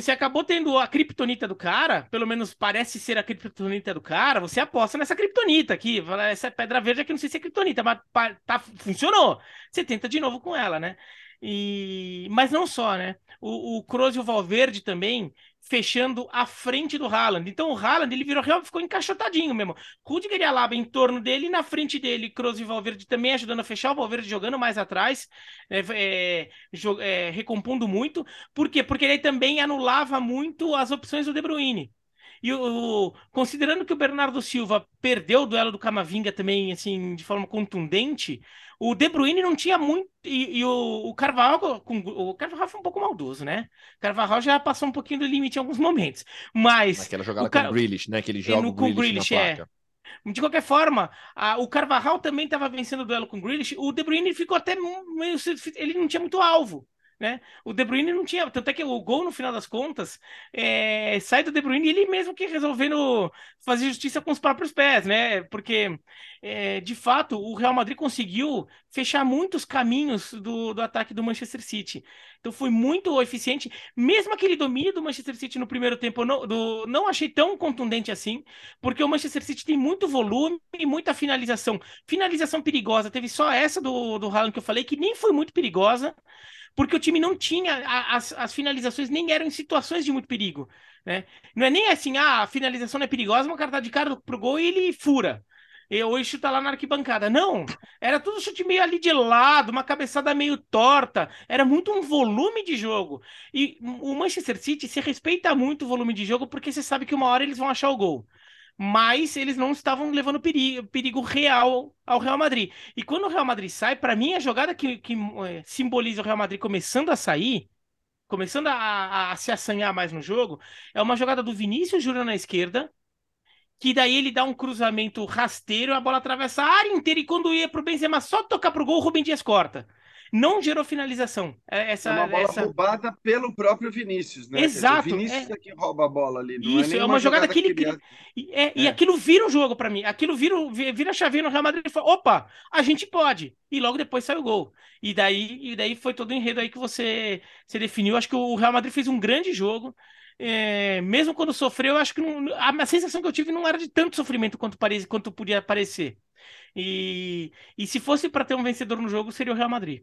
você acabou tendo a criptonita do cara, pelo menos parece ser a criptonita do cara, você aposta nessa criptonita aqui, essa pedra verde aqui não sei se é criptonita, mas tá, funcionou. Você tenta de novo com ela, né? E... Mas não só, né? O, o Kroos e o Valverde também fechando a frente do Haaland. Então o Haaland ele virou real, ficou encaixotadinho mesmo. Rudiger e Alaba em torno dele, na frente dele, Kroos e Valverde também ajudando a fechar, o Valverde jogando mais atrás, é, é, é, recompondo muito. Por quê? Porque ele também anulava muito as opções do De Bruyne. E o, considerando que o Bernardo Silva perdeu o duelo do Camavinga também, assim, de forma contundente, o De Bruyne não tinha muito. E, e o, o Carvalho, com, o Carvalho foi um pouco maldoso, né? O Carvalho já passou um pouquinho do limite em alguns momentos. Mas. Aquela jogada com o Grealish, né? Que ele joga no, com o Grealish, é. De qualquer forma, a, o Carvajal também estava vencendo o duelo com o Grealish. O De Bruyne ficou até meio. Ele não tinha muito alvo né? O De Bruyne não tinha, tanto é que o gol no final das contas é, sai do De Bruyne ele mesmo que resolvendo fazer justiça com os próprios pés, né? Porque é, de fato o Real Madrid conseguiu fechar muitos caminhos do, do ataque do Manchester City. Então foi muito eficiente, mesmo aquele domínio do Manchester City no primeiro tempo, eu não, do, não achei tão contundente assim, porque o Manchester City tem muito volume e muita finalização. Finalização perigosa, teve só essa do, do Haaland que eu falei, que nem foi muito perigosa porque o time não tinha, as, as finalizações nem eram em situações de muito perigo. Né? Não é nem assim, ah, a finalização não é perigosa, mas o cara tá de cara pro gol e ele fura. Ou ele chuta lá na arquibancada. Não, era tudo chute meio ali de lado, uma cabeçada meio torta. Era muito um volume de jogo. E o Manchester City se respeita muito o volume de jogo porque você sabe que uma hora eles vão achar o gol mas eles não estavam levando perigo, perigo, real ao Real Madrid. E quando o Real Madrid sai, para mim, a jogada que, que é, simboliza o Real Madrid começando a sair, começando a, a, a, se assanhar mais no jogo, é uma jogada do Vinícius Júnior na esquerda, que daí ele dá um cruzamento rasteiro, a bola atravessa a área inteira e quando ia pro Benzema só tocar pro gol, o Rubem Dias corta não gerou finalização. É, essa, é uma bola essa... roubada pelo próprio Vinícius, né? Exato. Dizer, o Vinícius é... é... que rouba a bola ali. Não é Isso, é, é uma jogada, jogada que ele cria. E, é, e é. aquilo vira um jogo para mim. Aquilo vira, vira a chavinha no Real Madrid e fala: opa, a gente pode. E logo depois sai o gol. E daí, e daí foi todo o enredo aí que você, você definiu. Acho que o Real Madrid fez um grande jogo. É, mesmo quando sofreu, acho que não, a, a, sensação que eu tive não era de tanto sofrimento quanto, parece, quanto podia parecer. E, e se fosse para ter um vencedor no jogo, seria o Real Madrid.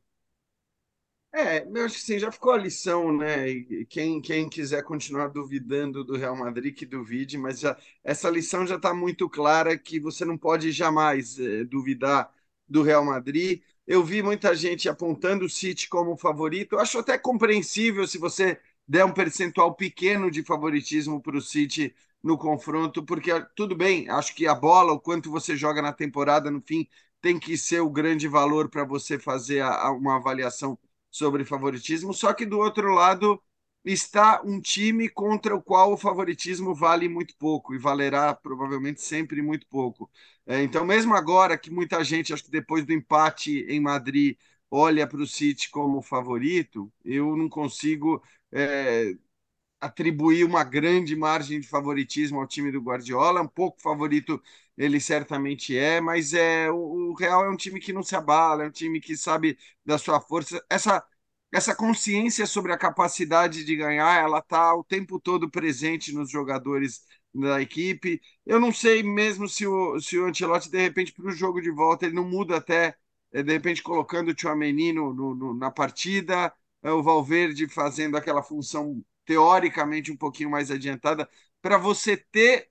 É, eu acho que sim, já ficou a lição, né? Quem, quem quiser continuar duvidando do Real Madrid, que duvide, mas já, essa lição já está muito clara que você não pode jamais é, duvidar do Real Madrid. Eu vi muita gente apontando o City como favorito. Eu acho até compreensível se você der um percentual pequeno de favoritismo para o City no confronto, porque tudo bem, acho que a bola, o quanto você joga na temporada, no fim, tem que ser o grande valor para você fazer a, a, uma avaliação sobre favoritismo, só que do outro lado está um time contra o qual o favoritismo vale muito pouco e valerá provavelmente sempre muito pouco. É, então, mesmo agora que muita gente, acho que depois do empate em Madrid, olha para o City como favorito, eu não consigo é, atribuir uma grande margem de favoritismo ao time do Guardiola, um pouco favorito ele certamente é, mas é o, Real é um time que não se abala, é um time que sabe da sua força. Essa essa consciência sobre a capacidade de ganhar, ela está o tempo todo presente nos jogadores da equipe. Eu não sei mesmo se o, se o Ancelotti, de repente, para o jogo de volta, ele não muda até, é, de repente, colocando o Tchouameni no, no, na partida, é, o Valverde fazendo aquela função teoricamente um pouquinho mais adiantada, para você ter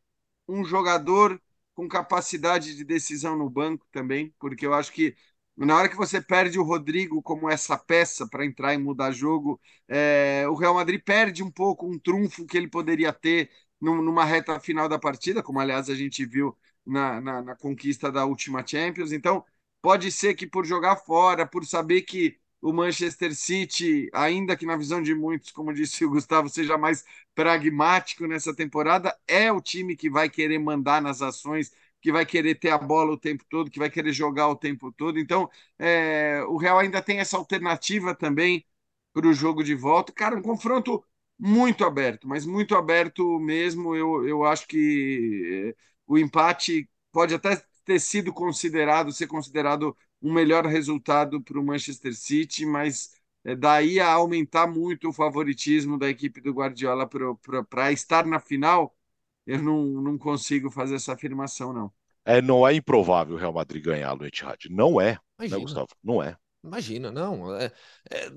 um jogador com capacidade de decisão no banco também, porque eu acho que na hora que você perde o Rodrigo como essa peça para entrar e mudar jogo, é, o Real Madrid perde um pouco um trunfo que ele poderia ter numa reta final da partida, como aliás a gente viu na, na, na conquista da última Champions. Então, pode ser que por jogar fora, por saber que o Manchester City, ainda que na visão de muitos, como disse o Gustavo, seja mais pragmático nessa temporada, é o time que vai querer mandar nas ações, que vai querer ter a bola o tempo todo, que vai querer jogar o tempo todo. Então, é, o Real ainda tem essa alternativa também para o jogo de volta. Cara, um confronto muito aberto, mas muito aberto mesmo. Eu, eu acho que é, o empate pode até ter sido considerado, ser considerado um melhor resultado para o Manchester City, mas é, daí a aumentar muito o favoritismo da equipe do Guardiola para estar na final, eu não, não consigo fazer essa afirmação, não. É, não é improvável o Real Madrid ganhar no Etihad. Não é, né, Gustavo? Não é. Imagina, não. É, é,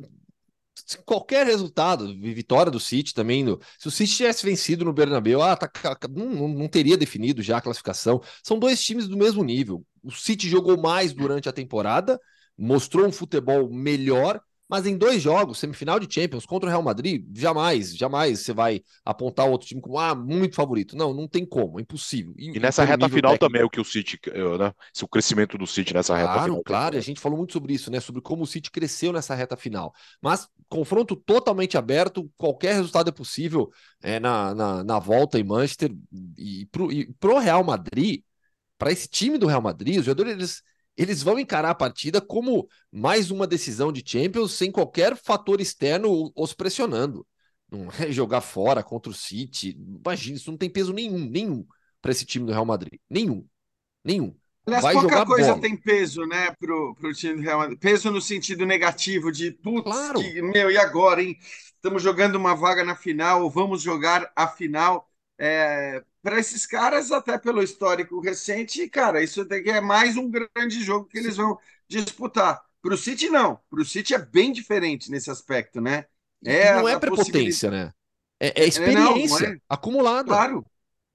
qualquer resultado, vitória do City também. No, se o City tivesse vencido no Bernabéu, ah, tá, não, não teria definido já a classificação. São dois times do mesmo nível. O City jogou mais durante a temporada, mostrou um futebol melhor, mas em dois jogos, semifinal de Champions contra o Real Madrid, jamais, jamais você vai apontar o outro time como ah, muito favorito. Não, não tem como, é impossível. E, e nessa reta final técnico. também é o que o City, né? O crescimento do City nessa reta claro, final. Claro, a gente falou muito sobre isso, né? Sobre como o City cresceu nessa reta final. Mas confronto totalmente aberto, qualquer resultado é possível é, na, na, na volta em Manchester. E pro, e pro Real Madrid, para esse time do Real Madrid, os jogadores eles eles vão encarar a partida como mais uma decisão de Champions sem qualquer fator externo os pressionando. Não é jogar fora contra o City. Imagina, isso não tem peso nenhum, nenhum para esse time do Real Madrid. Nenhum. Nenhum. Aliás, Vai pouca coisa bola. tem peso, né, pro, pro time do Real Madrid. Peso no sentido negativo de, putz, claro. que, meu, e agora, hein? Estamos jogando uma vaga na final, vamos jogar a final. É, para esses caras, até pelo histórico recente, cara, isso é mais um grande jogo que eles vão disputar. Para o City, não. Para o City é bem diferente nesse aspecto, né? É não é prepotência, né? É, é experiência é, não, não é. acumulada. Claro.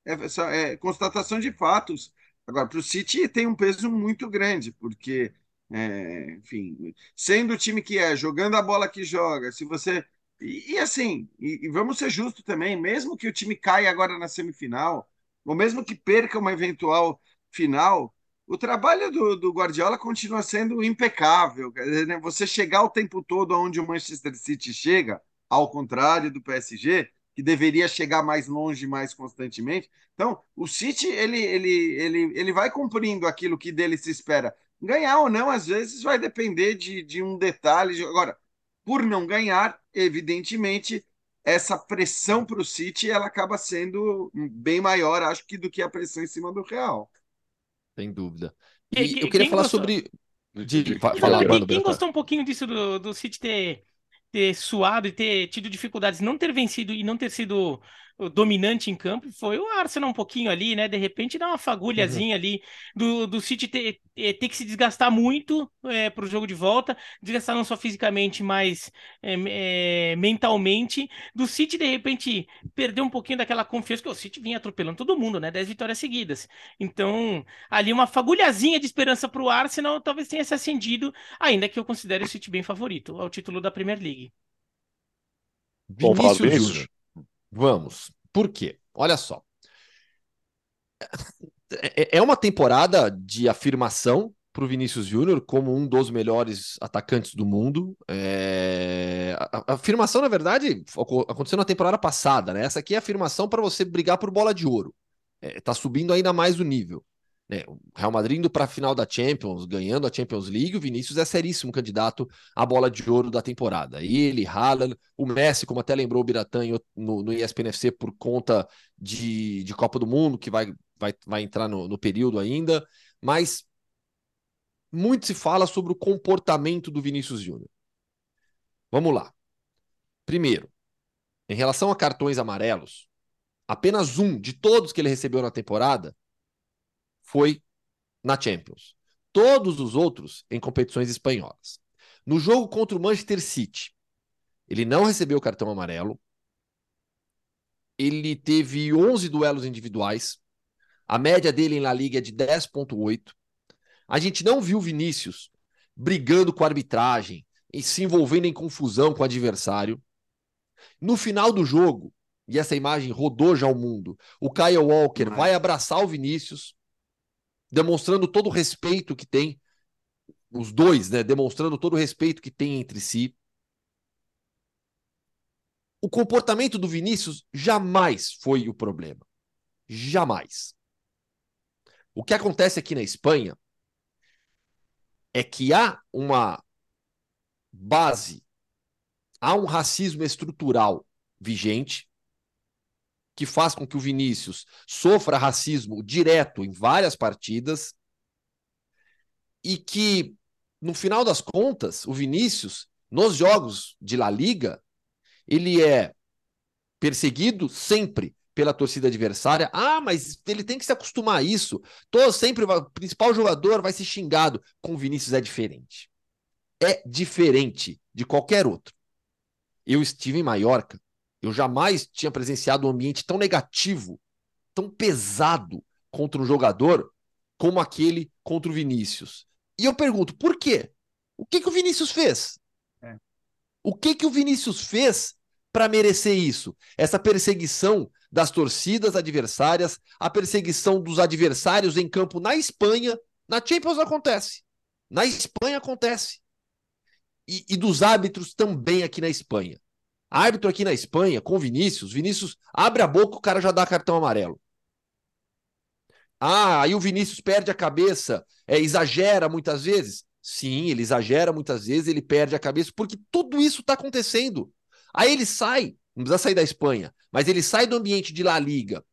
É, é, constatação de fatos. Agora, para o City tem um peso muito grande, porque, é, enfim, sendo o time que é, jogando a bola que joga, se você e, e assim, e, e, vamos ser justos também, mesmo que o time caia agora na semifinal, ou mesmo que perca uma eventual final, o trabalho do, do Guardiola continua sendo impecável. Né? Você chegar o tempo todo onde o Manchester City chega, ao contrário do PSG, que deveria chegar mais longe mais constantemente. Então, o City ele, ele, ele, ele vai cumprindo aquilo que dele se espera. Ganhar ou não, às vezes, vai depender de, de um detalhe. Agora, por não ganhar, evidentemente, essa pressão para o City ela acaba sendo bem maior, acho que, do que a pressão em cima do Real. Sem dúvida. E, e eu queria falar gostou? sobre. De, de, falar, quem, quem gostou um pouquinho disso do, do City ter, ter suado e ter tido dificuldades, não ter vencido e não ter sido dominante em campo foi o Arsenal um pouquinho ali, né? De repente dá uma fagulhazinha uhum. ali do, do City ter, é, ter que se desgastar muito é, para o jogo de volta, desgastar não só fisicamente, mas é, é, mentalmente. Do City, de repente, perder um pouquinho daquela confiança, que o City vinha atropelando todo mundo, né? Dez vitórias seguidas. Então, ali uma fagulhazinha de esperança para o Arsenal talvez tenha se acendido, ainda que eu considere o City bem favorito ao título da Premier League. Vinícius Júnior. Vamos. Por quê? Olha só. É, é uma temporada de afirmação para o Vinícius Júnior como um dos melhores atacantes do mundo. É... A, afirmação, na verdade, aconteceu na temporada passada, né? Essa aqui é a afirmação para você brigar por bola de ouro. É, tá subindo ainda mais o nível. Né? O Real Madrid indo para a final da Champions, ganhando a Champions League, o Vinícius é seríssimo candidato à bola de ouro da temporada. Ele, Haaland, o Messi, como até lembrou o Biratã no, no ESPNFC por conta de, de Copa do Mundo, que vai, vai, vai entrar no, no período ainda, mas muito se fala sobre o comportamento do Vinícius Júnior. Vamos lá. Primeiro, em relação a cartões amarelos, apenas um de todos que ele recebeu na temporada foi na Champions. Todos os outros em competições espanholas. No jogo contra o Manchester City, ele não recebeu cartão amarelo. Ele teve 11 duelos individuais. A média dele na liga é de 10,8. A gente não viu Vinícius brigando com a arbitragem e se envolvendo em confusão com o adversário. No final do jogo, e essa imagem rodou já o mundo, o Kyle Walker vai abraçar o Vinícius, demonstrando todo o respeito que tem, os dois, né? Demonstrando todo o respeito que tem entre si. O comportamento do Vinícius jamais foi o problema. Jamais. O que acontece aqui na Espanha é que há uma base, há um racismo estrutural vigente que faz com que o Vinícius sofra racismo direto em várias partidas e que, no final das contas, o Vinícius, nos jogos de La Liga, ele é perseguido sempre pela torcida adversária. Ah, mas ele tem que se acostumar a isso. Todo sempre o principal jogador vai ser xingado. Com o Vinícius é diferente. É diferente de qualquer outro. Eu estive em Maiorca. Eu jamais tinha presenciado um ambiente tão negativo, tão pesado contra um jogador como aquele contra o Vinícius. E eu pergunto, por quê? O que, que o Vinícius fez? É. O que, que o Vinícius fez para merecer isso? Essa perseguição das torcidas adversárias, a perseguição dos adversários em campo na Espanha, na Champions acontece. Na Espanha acontece. E, e dos árbitros também aqui na Espanha. Árbitro aqui na Espanha, com Vinícius, Vinícius abre a boca, o cara já dá cartão amarelo. Ah, aí o Vinícius perde a cabeça, é, exagera muitas vezes. Sim, ele exagera muitas vezes, ele perde a cabeça, porque tudo isso está acontecendo. Aí ele sai, não precisa sair da Espanha, mas ele sai do ambiente de La Liga,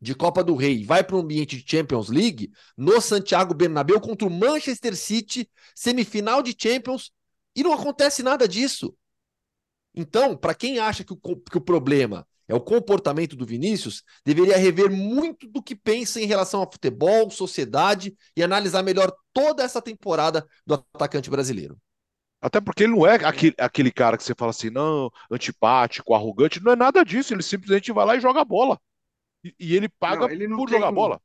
de Copa do Rei, vai para o ambiente de Champions League, no Santiago Bernabéu contra o Manchester City, semifinal de Champions, e não acontece nada disso. Então, para quem acha que o, que o problema é o comportamento do Vinícius, deveria rever muito do que pensa em relação a futebol, sociedade e analisar melhor toda essa temporada do atacante brasileiro. Até porque ele não é aquele, aquele cara que você fala assim, não, antipático, arrogante, não é nada disso, ele simplesmente vai lá e joga bola. E, e ele paga não, ele por tem... jogar bola.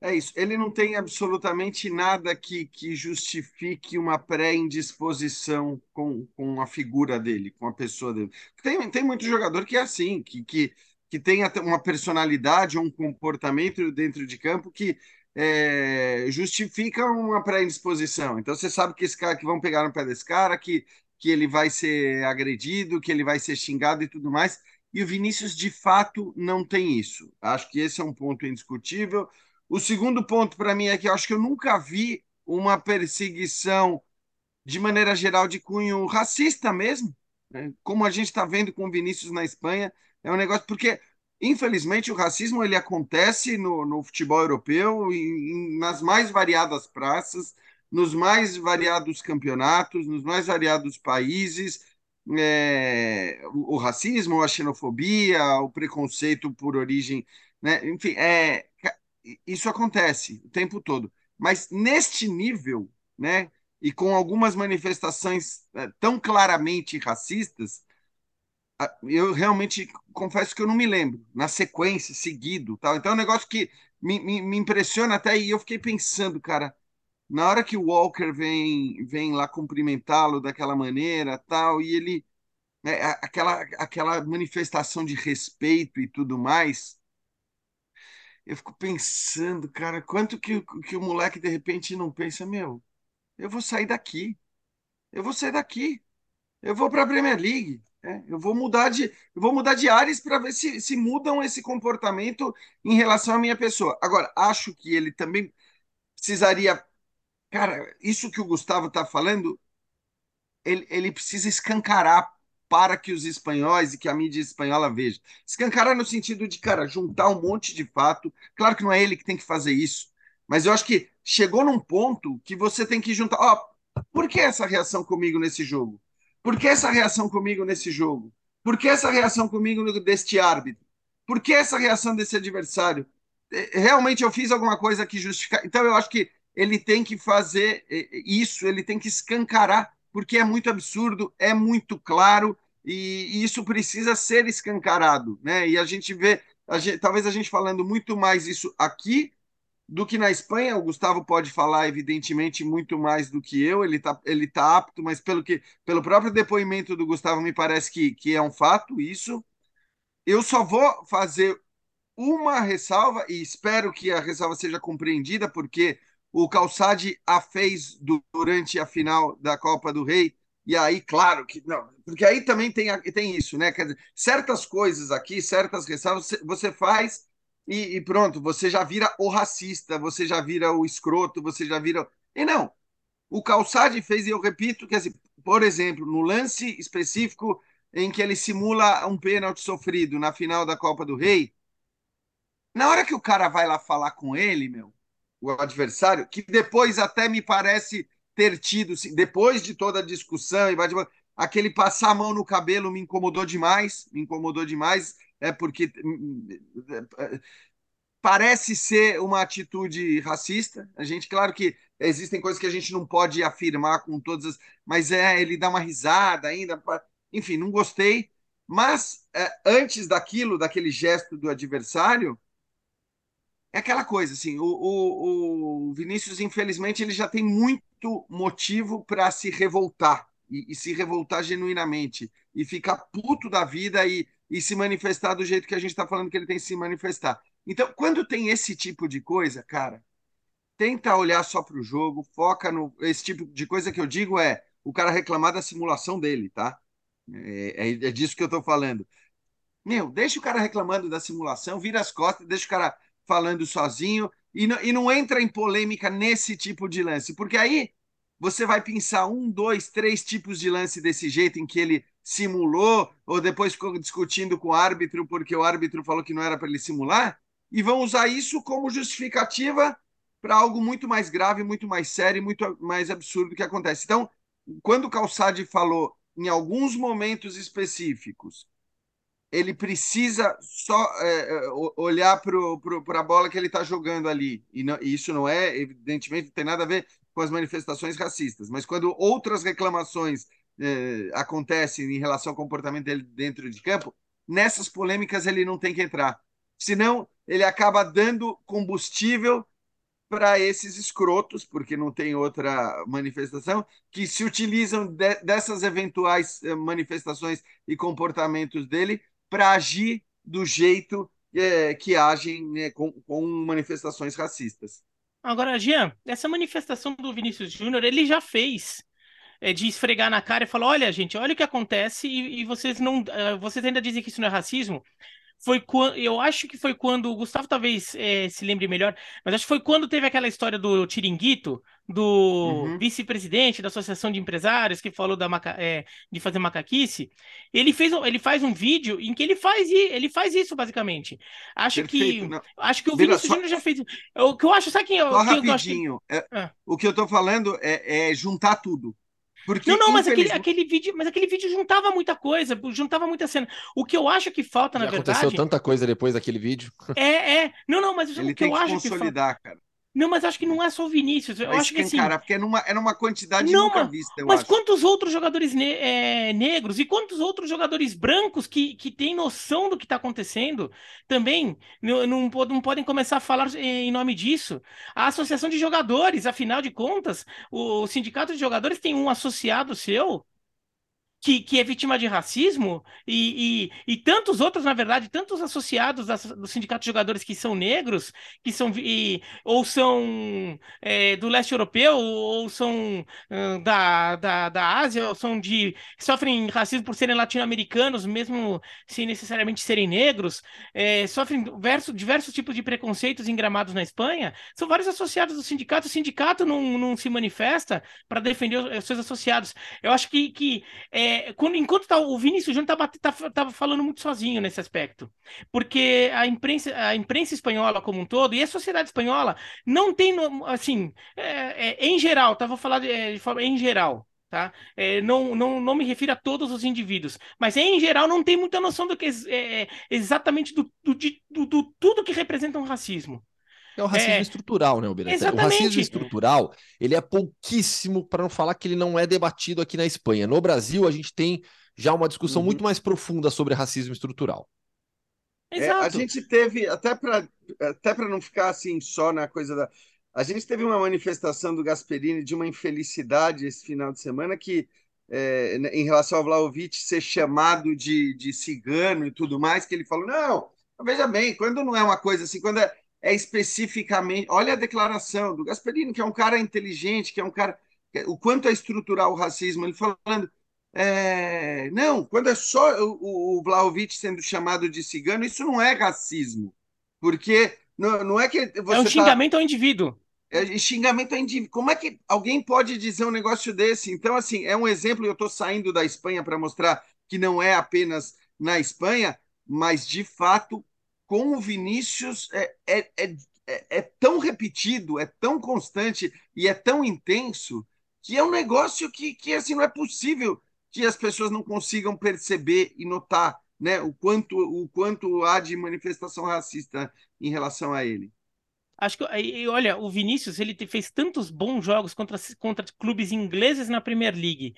Né, é isso, ele não tem absolutamente nada que, que justifique uma pré-indisposição com, com a figura dele, com a pessoa dele. Tem, tem muito jogador que é assim, que, que, que tem uma personalidade, um comportamento dentro de campo que é, justifica uma pré-indisposição. Então você sabe que esse cara que vão pegar no pé desse cara, que, que ele vai ser agredido, que ele vai ser xingado e tudo mais. E o Vinícius, de fato, não tem isso. Acho que esse é um ponto indiscutível. O segundo ponto para mim é que eu acho que eu nunca vi uma perseguição de maneira geral de cunho racista mesmo, né? como a gente está vendo com o Vinícius na Espanha. É um negócio porque Infelizmente, o racismo ele acontece no, no futebol europeu e, nas mais variadas praças, nos mais variados campeonatos, nos mais variados países. É, o, o, racismo, a xenofobia, o preconceito por origem, né? enfim, é, isso acontece o tempo todo. Mas neste nível, né, e com algumas manifestações é, tão claramente racistas, eu realmente confesso que eu não me lembro, na sequência, seguido, tal. Então é um negócio que me, me, me impressiona até e eu fiquei pensando, cara, na hora que o Walker vem, vem lá cumprimentá-lo daquela maneira, tal, e ele né, aquela aquela manifestação de respeito e tudo mais, eu fico pensando, cara, quanto que, que o moleque de repente não pensa, meu, eu vou sair daqui, eu vou sair daqui, eu vou para a Premier League, é, eu vou mudar de, eu vou mudar de áreas para ver se, se mudam esse comportamento em relação à minha pessoa. Agora, acho que ele também precisaria. Cara, isso que o Gustavo está falando, ele, ele precisa escancarar para que os espanhóis e que a mídia espanhola veja. Escancarar no sentido de, cara, juntar um monte de fato. Claro que não é ele que tem que fazer isso, mas eu acho que chegou num ponto que você tem que juntar. Ó, oh, por que essa reação comigo nesse jogo? Por que essa reação comigo nesse jogo? Por que essa reação comigo deste árbitro? Por que essa reação desse adversário? É, realmente eu fiz alguma coisa que justifica. Então eu acho que ele tem que fazer é, é, isso, ele tem que escancarar, porque é muito absurdo, é muito claro e, isso precisa ser escancarado, né? E a gente vê a gente, talvez a gente falando muito mais isso aqui do que na Espanha. O Gustavo pode falar, evidentemente, muito mais do que eu. Ele está ele tá apto, mas pelo, que, pelo próprio depoimento do Gustavo, me parece que, que é um fato isso. Eu só vou fazer uma ressalva, e espero que a ressalva seja compreendida, porque o Calçade a fez durante a final da Copa do Rei. E aí, claro que não, porque aí também tem, tem isso, né? Quer dizer, certas coisas aqui, certas ressalvas, você faz e, e, pronto, você já vira o racista, você já vira o escroto, você já vira. E não. O Calçade fez, e eu repito, que assim, por exemplo, no lance específico em que ele simula um pênalti sofrido na final da Copa do Rei, na hora que o cara vai lá falar com ele, meu, o adversário, que depois até me parece ter tido, depois de toda a discussão, aquele passar a mão no cabelo me incomodou demais, me incomodou demais é porque parece ser uma atitude racista. A gente, claro que existem coisas que a gente não pode afirmar com todas as, mas é ele dá uma risada ainda, enfim, não gostei. Mas é, antes daquilo, daquele gesto do adversário, é aquela coisa assim. O, o, o Vinícius, infelizmente, ele já tem muito motivo para se revoltar e, e se revoltar genuinamente e ficar puto da vida e e se manifestar do jeito que a gente está falando que ele tem que se manifestar. Então, quando tem esse tipo de coisa, cara, tenta olhar só para o jogo, foca no. Esse tipo de coisa que eu digo é o cara reclamar da simulação dele, tá? É, é, é disso que eu estou falando. Meu, deixa o cara reclamando da simulação, vira as costas, deixa o cara falando sozinho e não, e não entra em polêmica nesse tipo de lance, porque aí você vai pensar um, dois, três tipos de lance desse jeito em que ele simulou, ou depois ficou discutindo com o árbitro porque o árbitro falou que não era para ele simular, e vão usar isso como justificativa para algo muito mais grave, muito mais sério, muito mais absurdo que acontece. Então, quando o Calçade falou em alguns momentos específicos, ele precisa só é, é olhar para a bola que ele está jogando ali. E, não, e, isso não é, evidentemente, tem nada a ver com as manifestações racistas. Mas quando outras reclamações eh, acontece em relação ao comportamento dele dentro de campo, nessas polêmicas ele não tem que entrar. Senão, ele acaba dando combustível para esses escrotos, porque não tem outra manifestação, que se utilizam de, dessas eventuais eh, manifestações e comportamentos dele para agir do jeito é, que agem né, com, com manifestações racistas. Agora, Jean, essa manifestação do Vinícius Júnior, ele já fez é, de esfregar na cara e falar: olha, gente, olha o que acontece e, e vocês não. Uh, vocês ainda dizem que isso não é racismo. Foi quando. Eu acho que foi quando. O Gustavo talvez é, se lembre melhor, mas acho que foi quando teve aquela história do Tiringuito, do uhum. vice-presidente da Associação de Empresários, que falou da maca, é, de fazer macaquice. Ele, fez, ele faz um vídeo em que ele faz, ele faz isso, basicamente. Acho Perfeito, que. Não. Acho que o Vinícius Júnior já fez. O que eu acho, sabe quem eu. Só rapidinho. Eu que... é, O que eu tô falando é, é juntar tudo. Porque, não, não, mas aquele, aquele vídeo, mas aquele vídeo juntava muita coisa, juntava muita cena. O que eu acho que falta, Já na verdade. Aconteceu tanta coisa depois daquele vídeo. É, é. Não, não, mas Ele o que eu que acho que consolidar, cara. Não, mas acho que não é só o Vinícius. Eu acho que assim. Cara, porque é numa, é numa quantidade não, nunca vista. mas acho. quantos outros jogadores ne é, negros e quantos outros jogadores brancos que, que têm noção do que está acontecendo também não, não, não, podem começar a falar em nome disso? A associação de jogadores, afinal de contas, o, o sindicato de jogadores tem um associado seu que, que é vítima de racismo e, e, e, tantos outros, na verdade, tantos associados do sindicato de jogadores que são negros, que são e, ou são é, do leste europeu, ou são da, da, da Ásia, ou são de sofrem racismo por serem latino-americanos, mesmo sem necessariamente serem negros, é, sofrem diversos, diversos tipos de preconceitos engramados na Espanha. São vários associados do sindicato. O sindicato não, não se manifesta para defender os, os seus associados. Eu acho que, que é, é, quando, enquanto tá, o Vinícius Júnior estava tá, tá, falando muito sozinho nesse aspecto. Porque a imprensa, a imprensa espanhola como um todo, e a sociedade espanhola, não tem, assim, é, é, em geral, estava falando de, é, de forma em geral, tá? É, não, não, não me refiro a todos os indivíduos, mas em geral não tem muita noção do que é, é exatamente do, do, do, do, tudo que representa um racismo. É o racismo é, estrutural, né, Alberto? O racismo estrutural, ele é pouquíssimo, para não falar que ele não é debatido aqui na Espanha. No Brasil, a gente tem já uma discussão uhum. muito mais profunda sobre racismo estrutural. É, a gente teve, até para até não ficar assim só na coisa da. A gente teve uma manifestação do Gasperini de uma infelicidade esse final de semana que, é, em relação ao Vlaovic ser chamado de, de cigano e tudo mais, que ele falou: não, veja bem, quando não é uma coisa assim, quando é, é especificamente. Olha a declaração do Gasperini, que é um cara inteligente, que é um cara. O quanto é estrutural o racismo, ele falando é, não, quando é só o, o Vlaovic sendo chamado de cigano, isso não é racismo. Porque não, não é que você. É um tá xingamento tá... ao indivíduo. É, xingamento ao indivíduo. Como é que alguém pode dizer um negócio desse? Então, assim, é um exemplo. Eu estou saindo da Espanha para mostrar que não é apenas na Espanha, mas de fato, com o Vinícius, é, é, é, é, tão repetido, é tão constante e é tão intenso que é um negócio que, que assim, não é possível que as pessoas não consigam perceber e notar né, o, quanto, o quanto há de manifestação racista em relação a ele. Acho que, e, olha, o Vinícius ele fez tantos bons jogos contra, contra clubes ingleses na Premier League.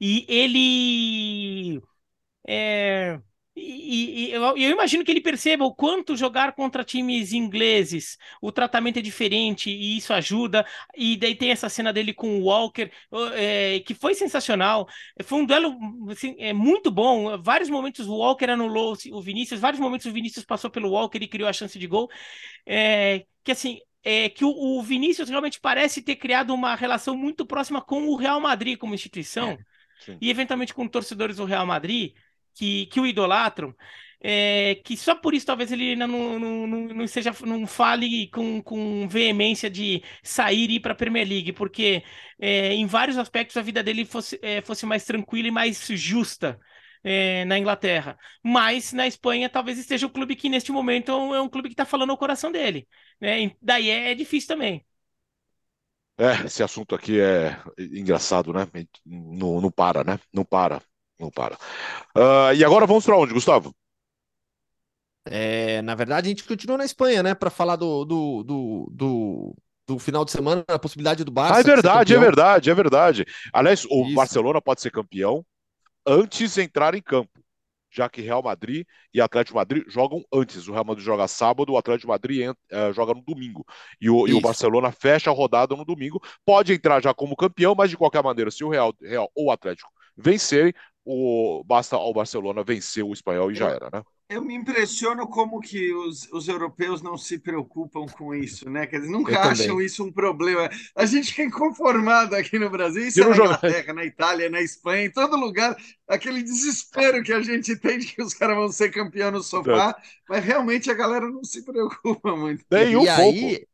E ele é, e, e eu, eu, imagino que ele perceba o quanto jogar contra times ingleses, o tratamento é diferente e isso ajuda. E daí tem essa cena dele com o Walker, é, que foi sensacional. Foi um duelo assim, é, muito bom. Vários momentos o Walker anulou o Vinícius, vários momentos o Vinícius passou pelo Walker e criou a chance de gol. É, que assim, é que o, o, Vinícius realmente parece ter criado uma relação muito próxima com o Real Madrid como instituição é, e eventualmente com torcedores do Real Madrid que, que o idolatram, é, que só por isso talvez ele ainda não, não, não, seja, não fale com, com veemência de sair e ir para a Premier League, porque é, em vários aspectos a vida dele fosse, é, fosse mais tranquila e mais justa. É, na Inglaterra, mas na Espanha talvez esteja o clube que neste momento é um clube que está falando o coração dele, né? daí é, é difícil também. É, esse assunto aqui é engraçado, né? Não, não para, né? Não para. Não para. Uh, e agora vamos para onde, Gustavo? É, na verdade, a gente continua na Espanha, né? Para falar do, do, do, do, do final de semana, a possibilidade do Barça. Ah, é verdade, é verdade, é verdade. Aliás, o Isso. Barcelona pode ser campeão antes de entrar em campo, já que Real Madrid e Atlético Madrid jogam antes. O Real Madrid joga sábado, o Atlético Madrid uh, joga no domingo. E o, e o, Barcelona fecha a rodada no domingo. Pode entrar já como campeão, mas de qualquer maneira, se o Real, Real ou o Atlético vencerem, o, basta ao Barcelona vencer o espanhol e já era, né? Eu me impressiono como que os, os europeus não se preocupam com isso, né? Quer dizer, nunca eu acham também. isso um problema. A gente fica inconformado aqui no Brasil, isso é na Inglaterra, na Itália, na Espanha, em todo lugar, aquele desespero que a gente tem de que os caras vão ser campeão no sofá, é. mas realmente a galera não se preocupa muito. Nem um e pouco. Aí,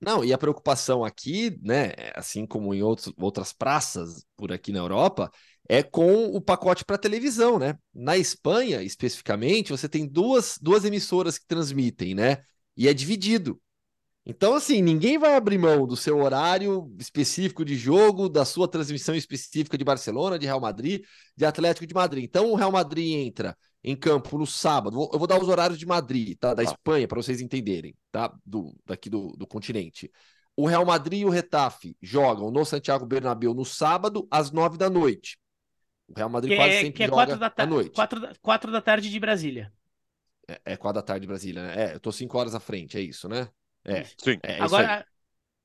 não, e a preocupação aqui, né, assim como em outros, outras praças por aqui na Europa, é com o pacote para televisão, né? Na Espanha, especificamente, você tem duas, duas emissoras que transmitem, né? E é dividido. Então, assim, ninguém vai abrir mão do seu horário específico de jogo, da sua transmissão específica de Barcelona, de Real Madrid, de Atlético de Madrid. Então, o Real Madrid entra em campo no sábado. Eu vou dar os horários de Madrid, tá? Da ah. Espanha, para vocês entenderem, tá? Do, daqui do, do continente. O Real Madrid e o Retafe jogam no Santiago Bernabéu no sábado, às nove da noite. O Real Madrid que quase é, sempre que é joga da à noite. Quatro da, quatro da tarde de Brasília. É, é quatro da tarde de Brasília, né? É, eu tô cinco horas à frente, é isso, né? É. Sim. É, é Agora.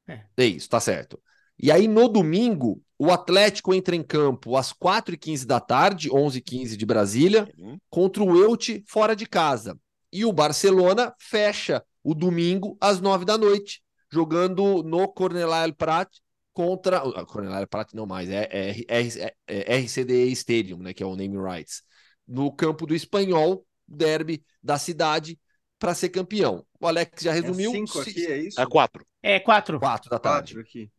É. é isso, tá certo. E aí, no domingo, o Atlético entra em campo às 4h15 da tarde, 11h15 de Brasília, uhum. contra o Elche fora de casa. E o Barcelona fecha o domingo às 9 da noite, jogando no Cornelà Prat contra. A Coronel Prat não mais, é, é, é, é RCD Stadium, né? Que é o name rights. No campo do espanhol, derby da cidade, para ser campeão. O Alex já resumiu. É cinco aqui, é isso? É quatro. É quatro. Quatro da tarde. Quatro aqui.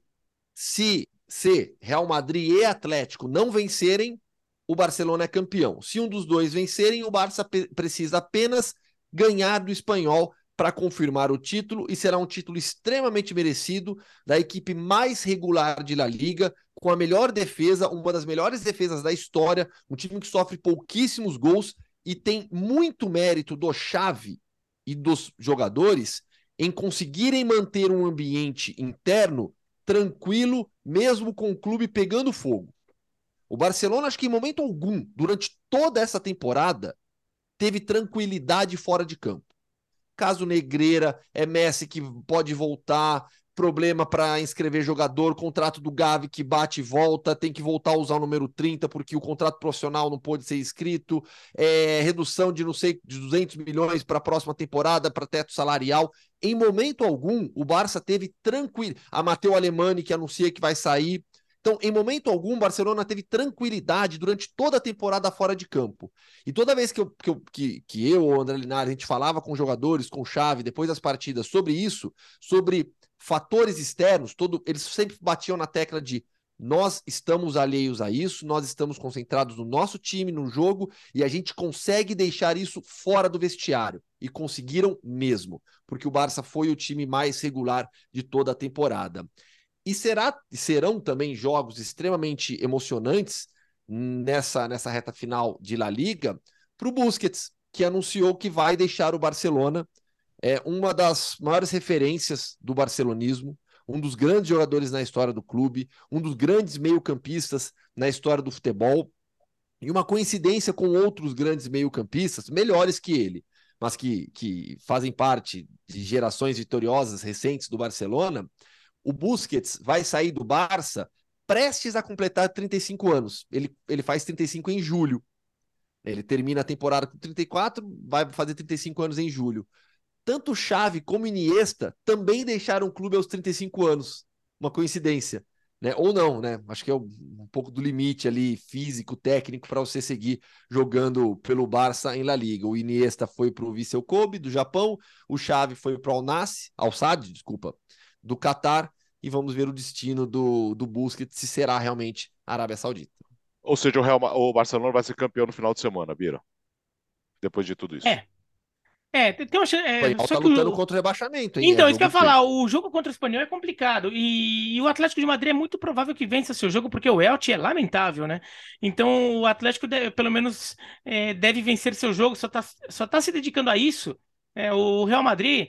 Se, se Real Madrid e Atlético não vencerem, o Barcelona é campeão. Se um dos dois vencerem, o Barça precisa apenas ganhar do espanhol para confirmar o título e será um título extremamente merecido da equipe mais regular de La Liga, com a melhor defesa, uma das melhores defesas da história, um time que sofre pouquíssimos gols e tem muito mérito do Chave e dos jogadores em conseguirem manter um ambiente interno tranquilo, mesmo com o clube pegando fogo. O Barcelona, acho que em momento algum, durante toda essa temporada, teve tranquilidade fora de campo. Caso Negreira, é Messi que pode voltar, problema para inscrever jogador, contrato do Gavi que bate e volta, tem que voltar a usar o número 30 porque o contrato profissional não pôde ser escrito, é, redução de não sei, de 200 milhões para a próxima temporada, para teto salarial. Em momento algum, o Barça teve tranquilo. A Mateu Alemani que anuncia que vai sair. Então, em momento algum, o Barcelona teve tranquilidade durante toda a temporada fora de campo. E toda vez que eu, que eu, que, que eu ou o André Linares, a gente falava com jogadores, com chave, depois das partidas, sobre isso, sobre fatores externos, todo, eles sempre batiam na tecla de nós estamos alheios a isso, nós estamos concentrados no nosso time, no jogo, e a gente consegue deixar isso fora do vestiário. E conseguiram mesmo, porque o Barça foi o time mais regular de toda a temporada. E será, serão também jogos extremamente emocionantes nessa, nessa reta final de La Liga para o Busquets, que anunciou que vai deixar o Barcelona é uma das maiores referências do barcelonismo, um dos grandes jogadores na história do clube, um dos grandes meio-campistas na história do futebol, e uma coincidência com outros grandes meio-campistas, melhores que ele, mas que, que fazem parte de gerações vitoriosas recentes do Barcelona, o Busquets vai sair do Barça prestes a completar 35 anos. Ele, ele faz 35 em julho. Ele termina a temporada com 34, vai fazer 35 anos em julho tanto Xavi como Iniesta também deixaram o clube aos 35 anos. Uma coincidência, né? Ou não, né? Acho que é um pouco do limite ali físico, técnico para você seguir jogando pelo Barça em La Liga. O Iniesta foi para o Vissel Kobe do Japão, o Xavi foi para o Al Nassr, Al Sadd, desculpa, do Catar e vamos ver o destino do, do Busquets se será realmente a Arábia Saudita. Ou seja, o, Real, o Barcelona vai ser campeão no final de semana, Bira. Depois de tudo isso. É, é, tem uma chance. É, o tá lutando o... contra o rebaixamento, hein? Então, é isso que eu ia falar. O jogo contra o Espanhol é complicado. E... e, o Atlético de Madrid é muito provável que vença seu jogo, porque o Elche é lamentável, né? Então, o Atlético, deve, pelo menos, é, deve vencer seu jogo, só tá, só tá se dedicando a isso. É, o Real Madrid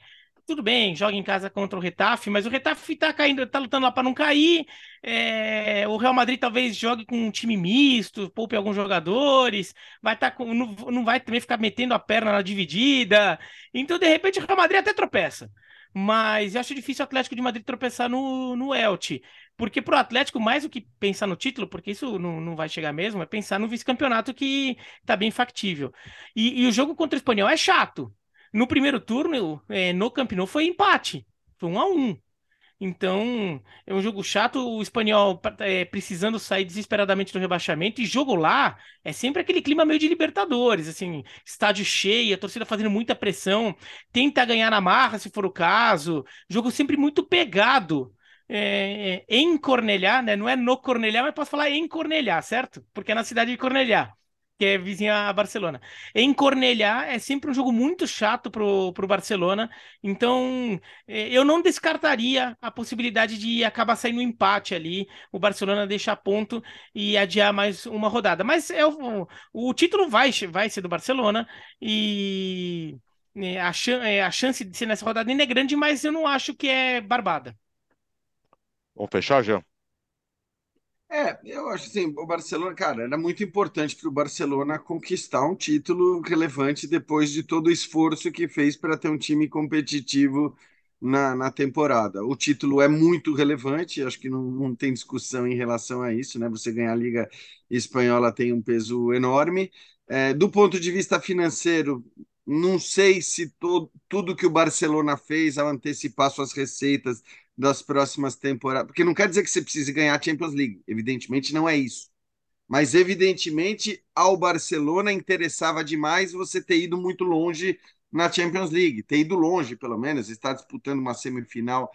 tudo bem, joga em casa contra o Retafe, mas o Retafe tá caindo, tá lutando lá para não cair. É, o Real Madrid talvez jogue com um time misto, poupe alguns jogadores, vai tá com, não, não vai também ficar metendo a perna na dividida. Então, de repente, o Real Madrid até tropeça. Mas eu acho difícil o Atlético de Madrid tropeçar no, no Elche. Porque pro Atlético, mais do que pensar no título, porque isso não, não vai chegar mesmo, é pensar no vice-campeonato que tá bem factível. E, e o jogo contra o Espanhol é chato. No primeiro turno, é, no Camp Nou, foi empate. Foi um a um. Então, é um jogo chato, o espanhol é, precisando sair desesperadamente do rebaixamento, e jogo lá é sempre aquele clima meio de Libertadores, assim, estádio cheio, a torcida fazendo muita pressão, tenta ganhar na marra, se for o caso, jogo sempre muito pegado. É, é, em Cornelhá, né? Não é no Cornelhá, mas posso falar em Cornelhá, certo? Porque é na cidade de Cornelhá que é vizinha a Barcelona. Em Cornellá é sempre um jogo muito chato pro, pro Barcelona, então é, eu não descartaria a possibilidade de acabar saindo um empate ali, o Barcelona deixar ponto e adiar mais uma rodada. Mas é o, o título vai, vai ser do Barcelona e é, a, é, a chance de ser nessa rodada ainda é grande, mas eu não acho que é barbada. Vamos fechar, Jean? É, eu acho assim, o Barcelona, cara, era muito importante para o Barcelona conquistar um título relevante depois de todo o esforço que fez para ter um time competitivo na, na temporada. O título é muito relevante, acho que não, não tem discussão em relação a isso, né? Você ganhar a Liga Espanhola tem um peso enorme. É, do ponto de vista financeiro, não sei se todo, tudo que o Barcelona fez ao antecipar suas receitas das próximas temporadas. Porque não quer dizer que você precise ganhar a Champions League. Evidentemente não é isso. Mas, evidentemente, ao Barcelona interessava demais você ter ido muito longe na Champions League, ter ido longe, pelo menos, estar disputando uma semifinal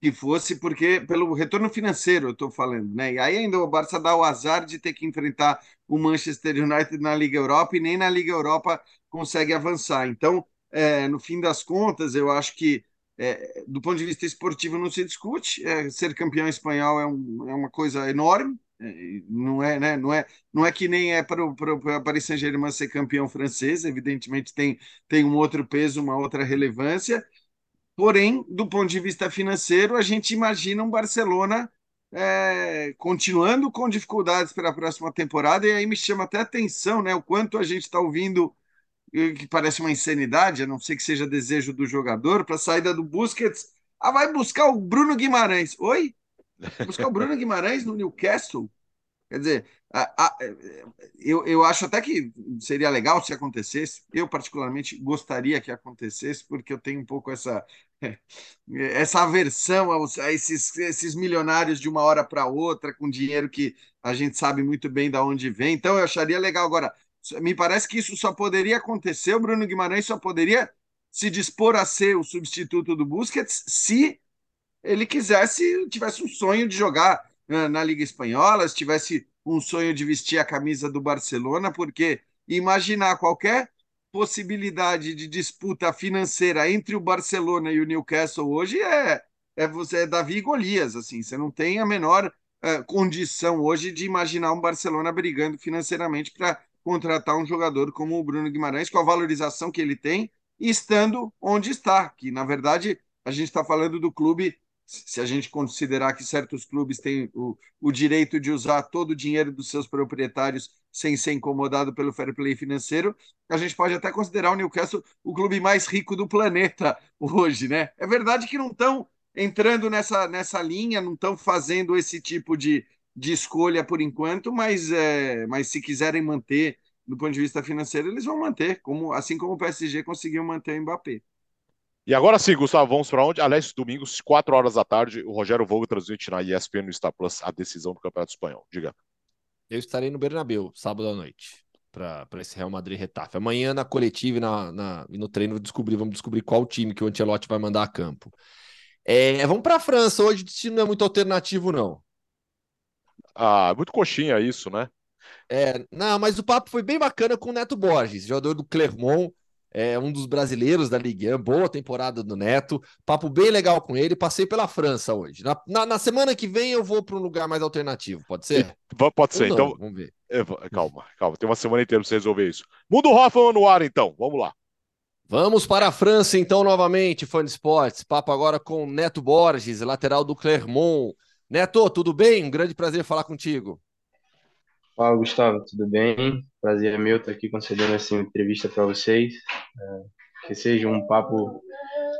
que fosse, porque pelo retorno financeiro eu estou falando, né? E aí ainda o Barça dá o azar de ter que enfrentar o Manchester United na Liga Europa e nem na Liga Europa consegue avançar. Então, é, no fim das contas, eu acho que é, do ponto de vista esportivo não se discute. É, ser campeão espanhol é, um, é uma coisa enorme. É, não é, né? não é, não é que nem é para o Paris Saint-Germain ser campeão francês. Evidentemente tem tem um outro peso, uma outra relevância. Porém, do ponto de vista financeiro, a gente imagina um Barcelona é, continuando com dificuldades para a próxima temporada, e aí me chama até atenção né, o quanto a gente está ouvindo que parece uma insanidade, a não ser que seja desejo do jogador, para a saída do Busquets. Ah, vai buscar o Bruno Guimarães. Oi? Buscar o Bruno Guimarães no Newcastle? Quer dizer, a, a, eu, eu acho até que seria legal se acontecesse. Eu, particularmente, gostaria que acontecesse, porque eu tenho um pouco essa, essa aversão aos, a esses, esses milionários de uma hora para outra, com dinheiro que a gente sabe muito bem de onde vem. Então, eu acharia legal. Agora, me parece que isso só poderia acontecer, o Bruno Guimarães só poderia se dispor a ser o substituto do Busquets se ele quisesse, tivesse um sonho de jogar na Liga Espanhola, se tivesse um sonho de vestir a camisa do Barcelona, porque imaginar qualquer possibilidade de disputa financeira entre o Barcelona e o Newcastle hoje é, é você é Davi e Golias, assim, você não tem a menor uh, condição hoje de imaginar um Barcelona brigando financeiramente para contratar um jogador como o Bruno Guimarães, com a valorização que ele tem, estando onde está, que na verdade a gente está falando do clube se a gente considerar que certos clubes têm o, o direito de usar todo o dinheiro dos seus proprietários sem ser incomodado pelo fair play financeiro, a gente pode até considerar o Newcastle o clube mais rico do planeta hoje, né? É verdade que não estão entrando nessa, nessa linha, não estão fazendo esse tipo de, de escolha por enquanto, mas, é, mas se quiserem manter do ponto de vista financeiro, eles vão manter, como, assim como o PSG conseguiu manter o Mbappé. E agora sim, Gustavo, vamos para onde? Aliás, domingos, 4 horas da tarde, o Rogério Vogo transmite na ESPN no Star Plus a decisão do Campeonato Espanhol. Diga. Eu estarei no Bernabéu, sábado à noite, para esse Real Madrid Retafe. Amanhã, na coletiva e, na, na, no treino, descobrir, vamos descobrir qual time que o Ancelotti vai mandar a campo. É, vamos para a França. Hoje o destino não é muito alternativo, não. Ah, muito coxinha isso, né? É, não, mas o papo foi bem bacana com o Neto Borges, jogador do Clermont, é um dos brasileiros da Ligue 1, boa temporada do Neto, papo bem legal com ele, passei pela França hoje. Na, na, na semana que vem eu vou para um lugar mais alternativo, pode ser? Pode ser, então. Vamos ver. Calma, calma, tem uma semana inteira para você resolver isso. Muda o Hoffman no ar, então, vamos lá. Vamos para a França, então, novamente, fã de esportes. Papo agora com Neto Borges, lateral do Clermont. Neto, tudo bem? Um grande prazer falar contigo. Fala, Gustavo, tudo bem? Prazer é meu estar aqui concedendo essa entrevista para vocês. É, que seja um papo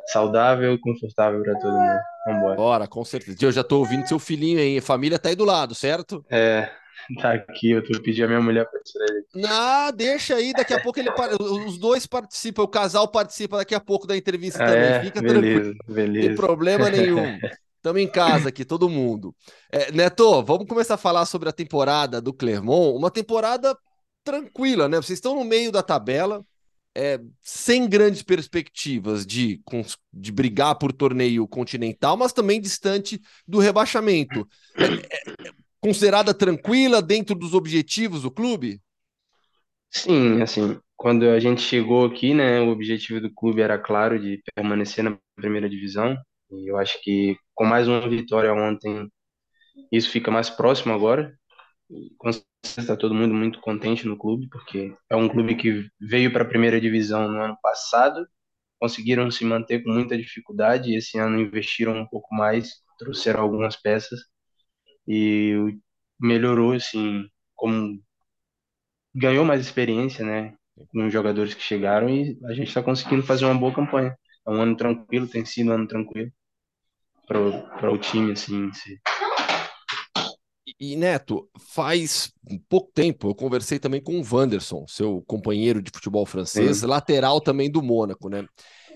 saudável e confortável para todo mundo. Vambora. Bora, com certeza. Eu já estou ouvindo seu filhinho aí. A família tá aí do lado, certo? É, tá aqui. Eu tô pedindo a minha mulher para tirar ele. Não, deixa aí. Daqui a pouco ele os dois participam. O casal participa daqui a pouco da entrevista é, também. Fica beleza, tranquilo. Beleza. Não tem problema nenhum. Estamos em casa aqui, todo mundo. É, Neto, vamos começar a falar sobre a temporada do Clermont. Uma temporada tranquila, né? Vocês estão no meio da tabela, é, sem grandes perspectivas de, de brigar por torneio continental, mas também distante do rebaixamento. É, é, é considerada tranquila dentro dos objetivos do clube? Sim, assim, quando a gente chegou aqui, né, o objetivo do clube era claro de permanecer na primeira divisão. E eu acho que com mais uma vitória ontem, isso fica mais próximo agora. Com certeza está todo mundo muito contente no clube, porque é um clube que veio para a primeira divisão no ano passado, conseguiram se manter com muita dificuldade, e esse ano investiram um pouco mais, trouxeram algumas peças e melhorou, assim, como ganhou mais experiência, né, com os jogadores que chegaram e a gente está conseguindo fazer uma boa campanha. É um ano tranquilo, tem sido um ano tranquilo para o time, assim, si. E Neto, faz pouco tempo eu conversei também com o Wanderson, seu companheiro de futebol francês, Sim. lateral também do Mônaco, né?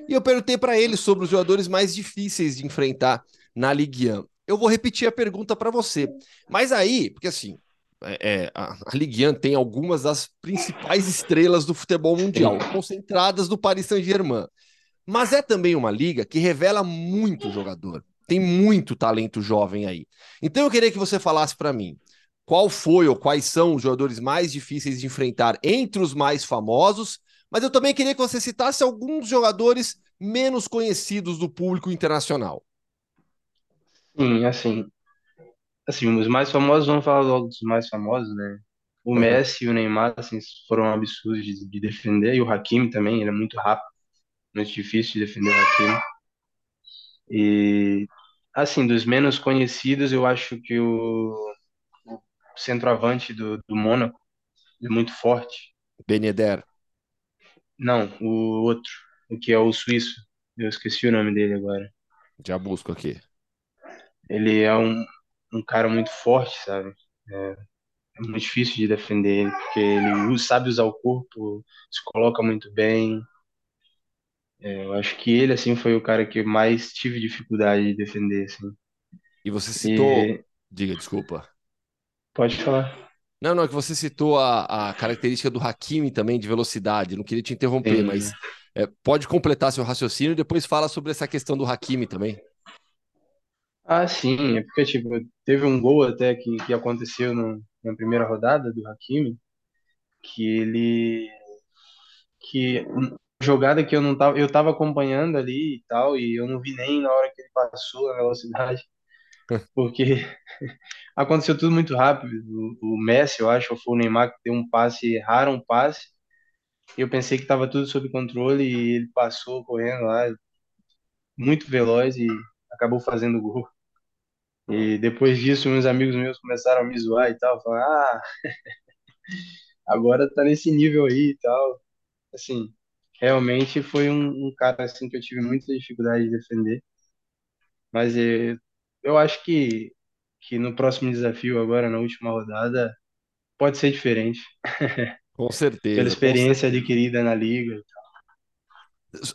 E eu perguntei para ele sobre os jogadores mais difíceis de enfrentar na Ligue 1. Eu vou repetir a pergunta para você. Mas aí, porque assim, é, é, a, a Ligue 1 tem algumas das principais estrelas do futebol mundial, concentradas no Paris Saint-Germain. Mas é também uma liga que revela muito jogador. Tem muito talento jovem aí. Então eu queria que você falasse para mim qual foi ou quais são os jogadores mais difíceis de enfrentar entre os mais famosos, mas eu também queria que você citasse alguns jogadores menos conhecidos do público internacional. Sim, assim, assim, os mais famosos, vamos falar logo dos mais famosos, né? O uhum. Messi e o Neymar, assim, foram absurdos de, de, defender, e o Hakimi também, ele é muito rápido, muito difícil de defender o Hakimi. E, assim, dos menos conhecidos, eu acho que o, o centroavante do, do Mônaco é muito forte. Ben Yedder. Não, o outro, o que é o suíço. Eu esqueci o nome dele agora. Já busco aqui. Ele é um, um cara muito forte, sabe? É, é muito difícil de defender ele, porque ele sabe usar o corpo, se coloca muito bem. É, eu acho que ele, assim, foi o cara que mais tive dificuldade de defender, assim. E você citou. E Diga, desculpa. pode falar. Não, não, é que você citou a, a característica do Hakimi também de velocidade. Não queria te interromper, mas é, pode completar seu raciocínio e depois fala sobre essa questão do Hakimi também. Ah, sim, é porque, tipo, teve um gol até que, que aconteceu no, na primeira rodada do Hakimi, que ele, que jogada que eu não tava, eu tava acompanhando ali e tal, e eu não vi nem na hora que ele passou a velocidade, porque aconteceu tudo muito rápido. O, o Messi, eu acho, ou foi o Neymar que deu um passe, erraram um passe, e eu pensei que tava tudo sob controle, e ele passou correndo lá, muito veloz, e acabou fazendo gol. E depois disso, uns amigos meus começaram a me zoar e tal, falar, ah, agora tá nesse nível aí e tal. Assim, realmente foi um, um cara assim que eu tive muita dificuldade de defender, mas eh, eu acho que que no próximo desafio agora na última rodada pode ser diferente, Com pela certeza. com experiência adquirida na liga.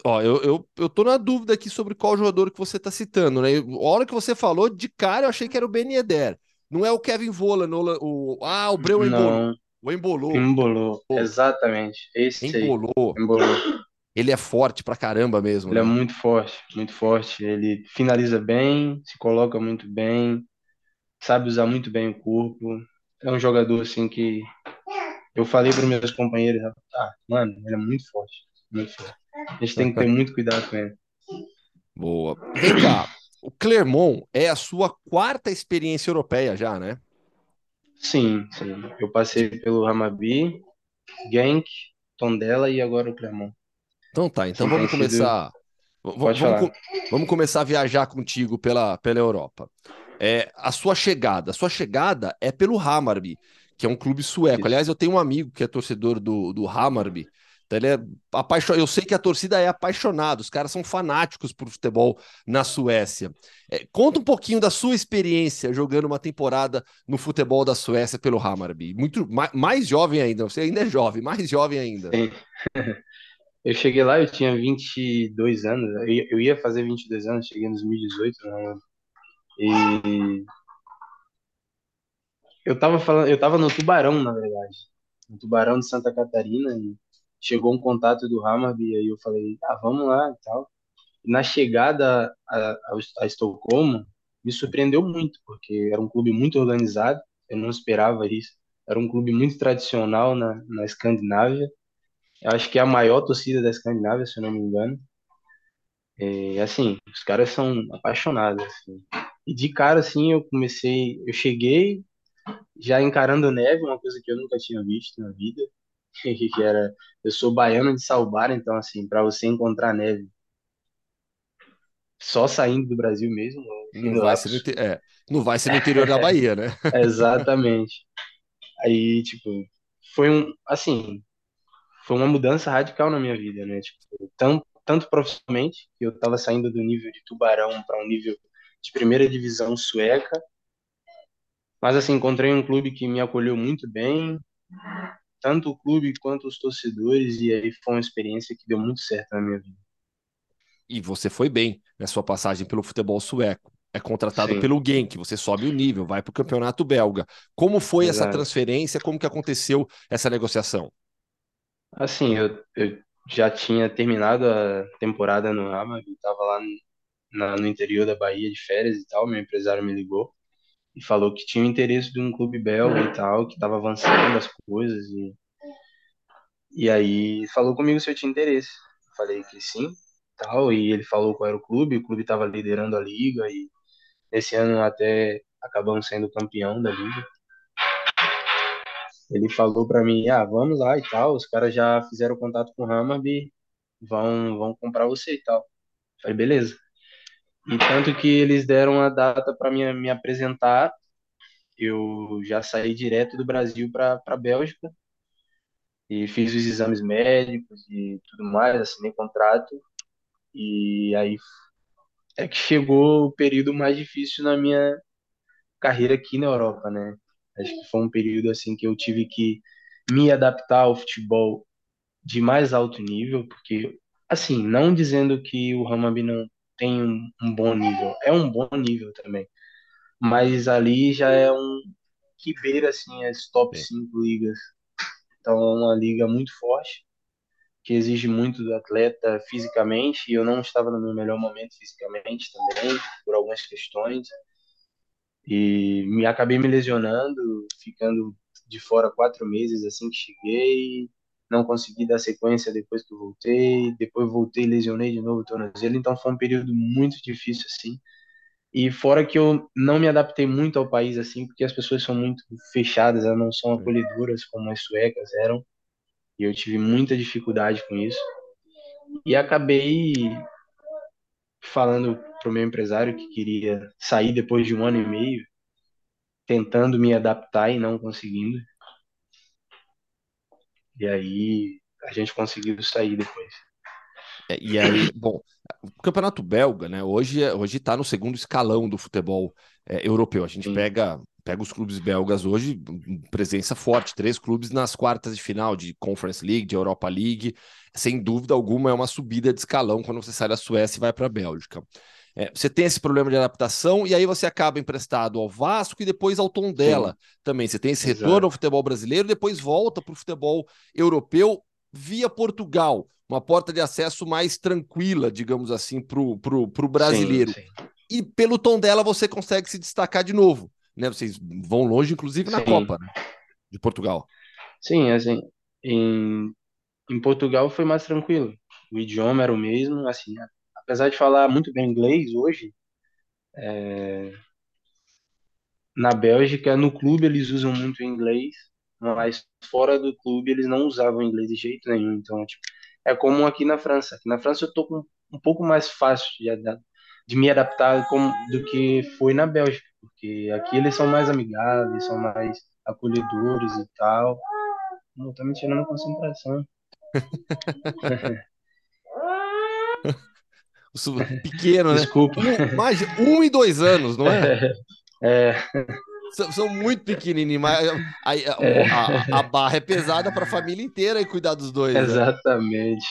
Ó, eu, eu, eu tô na dúvida aqui sobre qual jogador que você tá citando, né? A hora que você falou, de cara eu achei que era o Ben Yedder. Não é o Kevin Volland, o, o, ah, o Breu embolou. O embolou, embolou, exatamente, esse aí, embolou. embolou. Ele é forte pra caramba mesmo, Ele é né? muito forte, muito forte. Ele finaliza bem, se coloca muito bem, sabe usar muito bem o corpo. É um jogador assim que eu falei para meus companheiros, ah, mano, ele é muito forte, muito forte. A gente tem que ter muito cuidado com ele. Boa. Vem cá, o Clermont é a sua quarta experiência europeia já, né? Sim, sim. Eu passei pelo Hamabi, Genk, Tondela e agora o Clermont. Então tá, então Sim, vamos começar. vamos, co- vamos começar a viajar contigo pela, pela Europa. É, a sua chegada, a sua chegada é pelo Hammarby, que é um clube sueco. Aliás, eu tenho um amigo que é torcedor do, do Hammarby. Então ele é apaixonado. Eu sei que a torcida é apaixonada, os caras são fanáticos por futebol na Suécia. É, conta um pouquinho da sua experiência jogando uma temporada no futebol da Suécia pelo Hammarby. Muito ma- mais jovem ainda, você ainda é jovem, mais jovem ainda. Sim. Eu cheguei lá, eu tinha 22 anos, eu ia, eu ia fazer 22 anos, cheguei em 2018, né? E eu tava falando, eu tava no Tubarão, na verdade, no Tubarão de Santa Catarina, e chegou um contato do Hammarby, aí eu falei, ah, vamos lá e tal. Na chegada a, a, a Estocolmo, me surpreendeu muito, porque era um clube muito organizado, eu não esperava isso. Era um clube muito tradicional na, na Escandinávia, eu acho que é a maior torcida da Escandinávia, se eu não me engano. E assim, os caras são apaixonados, assim. E de cara, assim, eu comecei, eu cheguei já encarando neve, uma coisa que eu nunca tinha visto na vida, que era, eu sou baiano de Salbar, então assim, para você encontrar neve só saindo do Brasil mesmo, fui Não vai, ser no, é, não vai ser no interior da Bahia, né? Exatamente. Aí, tipo, foi um, assim, foi uma mudança radical na minha vida, né? Tipo, tanto, tanto profissionalmente, que eu tava saindo do nível de Tubarão para um nível de primeira divisão sueca, mas assim, encontrei um clube que me acolheu muito bem, tanto o clube quanto os torcedores, e aí foi uma experiência que deu muito certo na minha vida. E você foi bem na sua passagem pelo futebol sueco. É contratado Sim. pelo Genk, você sobe o nível, vai para o campeonato belga. Como foi essa Exato. transferência? Como que aconteceu essa negociação? Assim, eu, eu já tinha terminado a temporada no Hammarby, estava lá na- no interior da Bahia de férias e tal, meu empresário me ligou e falou que tinha o interesse de um clube belga e tal, que estava avançando as coisas e, e aí falou comigo se eu tinha interesse. Eu falei que sim, tal, e ele falou qual era o clube, o clube estava liderando a liga e esse ano até acabamos sendo campeão da liga. Ele falou para mim, ah, vamos lá e tal, os caras já fizeram contato com o Hammarby, vão, vão comprar você e tal. Falei, beleza. E tanto que eles deram a data para me, me apresentar, eu já saí direto do Brasil para a Bélgica. e fiz os exames médicos e tudo mais, assinei contrato e aí é que chegou o período mais difícil na minha carreira aqui na Europa, né? Acho que foi um período assim que eu tive que me adaptar ao futebol de mais alto nível, porque assim, não dizendo que o Hammarby não tem um, um bom nível, é um bom nível também, mas ali já é um que beira assim as top 5 ligas. Então é uma liga muito forte, que exige muito do atleta fisicamente, e eu não estava no meu melhor momento fisicamente também, por algumas questões. E me acabei me lesionando, ficando de fora quatro meses assim que cheguei, não consegui dar sequência depois que eu voltei, depois voltei lesionei de novo o tornozelo, então foi um período muito difícil assim. E fora que eu não me adaptei muito ao país assim, porque as pessoas são muito fechadas, elas não são acolhedoras como as suecas eram. E eu tive muita dificuldade com isso. E acabei falando pro meu empresário que queria sair depois de um ano e meio, tentando me adaptar e não conseguindo. E aí a gente conseguiu sair depois. É, e aí, bom, o campeonato belga, né? Hoje hoje está no segundo escalão do futebol é, europeu. A gente Sim. pega pega os clubes belgas hoje, presença forte, três clubes nas quartas de final de Conference League, de Europa League. Sem dúvida alguma, é uma subida de escalão quando você sai da Suécia e vai para a Bélgica. É, você tem esse problema de adaptação e aí você acaba emprestado ao Vasco e depois ao tom dela também. Você tem esse Exato. retorno ao futebol brasileiro, depois volta para o futebol europeu via Portugal, uma porta de acesso mais tranquila, digamos assim, para o brasileiro. Sim, sim. E pelo tom dela você consegue se destacar de novo. Né? Vocês vão longe, inclusive, na sim. Copa né? de Portugal. Sim, assim, em, em Portugal foi mais tranquilo. O idioma era o mesmo, assim, apesar de falar muito bem inglês hoje, é... na Bélgica, no clube eles usam muito inglês, mas fora do clube eles não usavam inglês de jeito nenhum. Então, tipo, é como aqui na França. Aqui na França eu tô com um pouco mais fácil de, de me adaptar como, do que foi na Bélgica, porque aqui eles são mais amigáveis, são mais acolhedores e tal. Não, tá me tirando concentração. Pequeno, né? Desculpa. Um, mais um e dois anos, não é? É. São, são muito pequenininhos, mas a, a, é. a, a barra é pesada para a família inteira e cuidar dos dois. Né? Exatamente.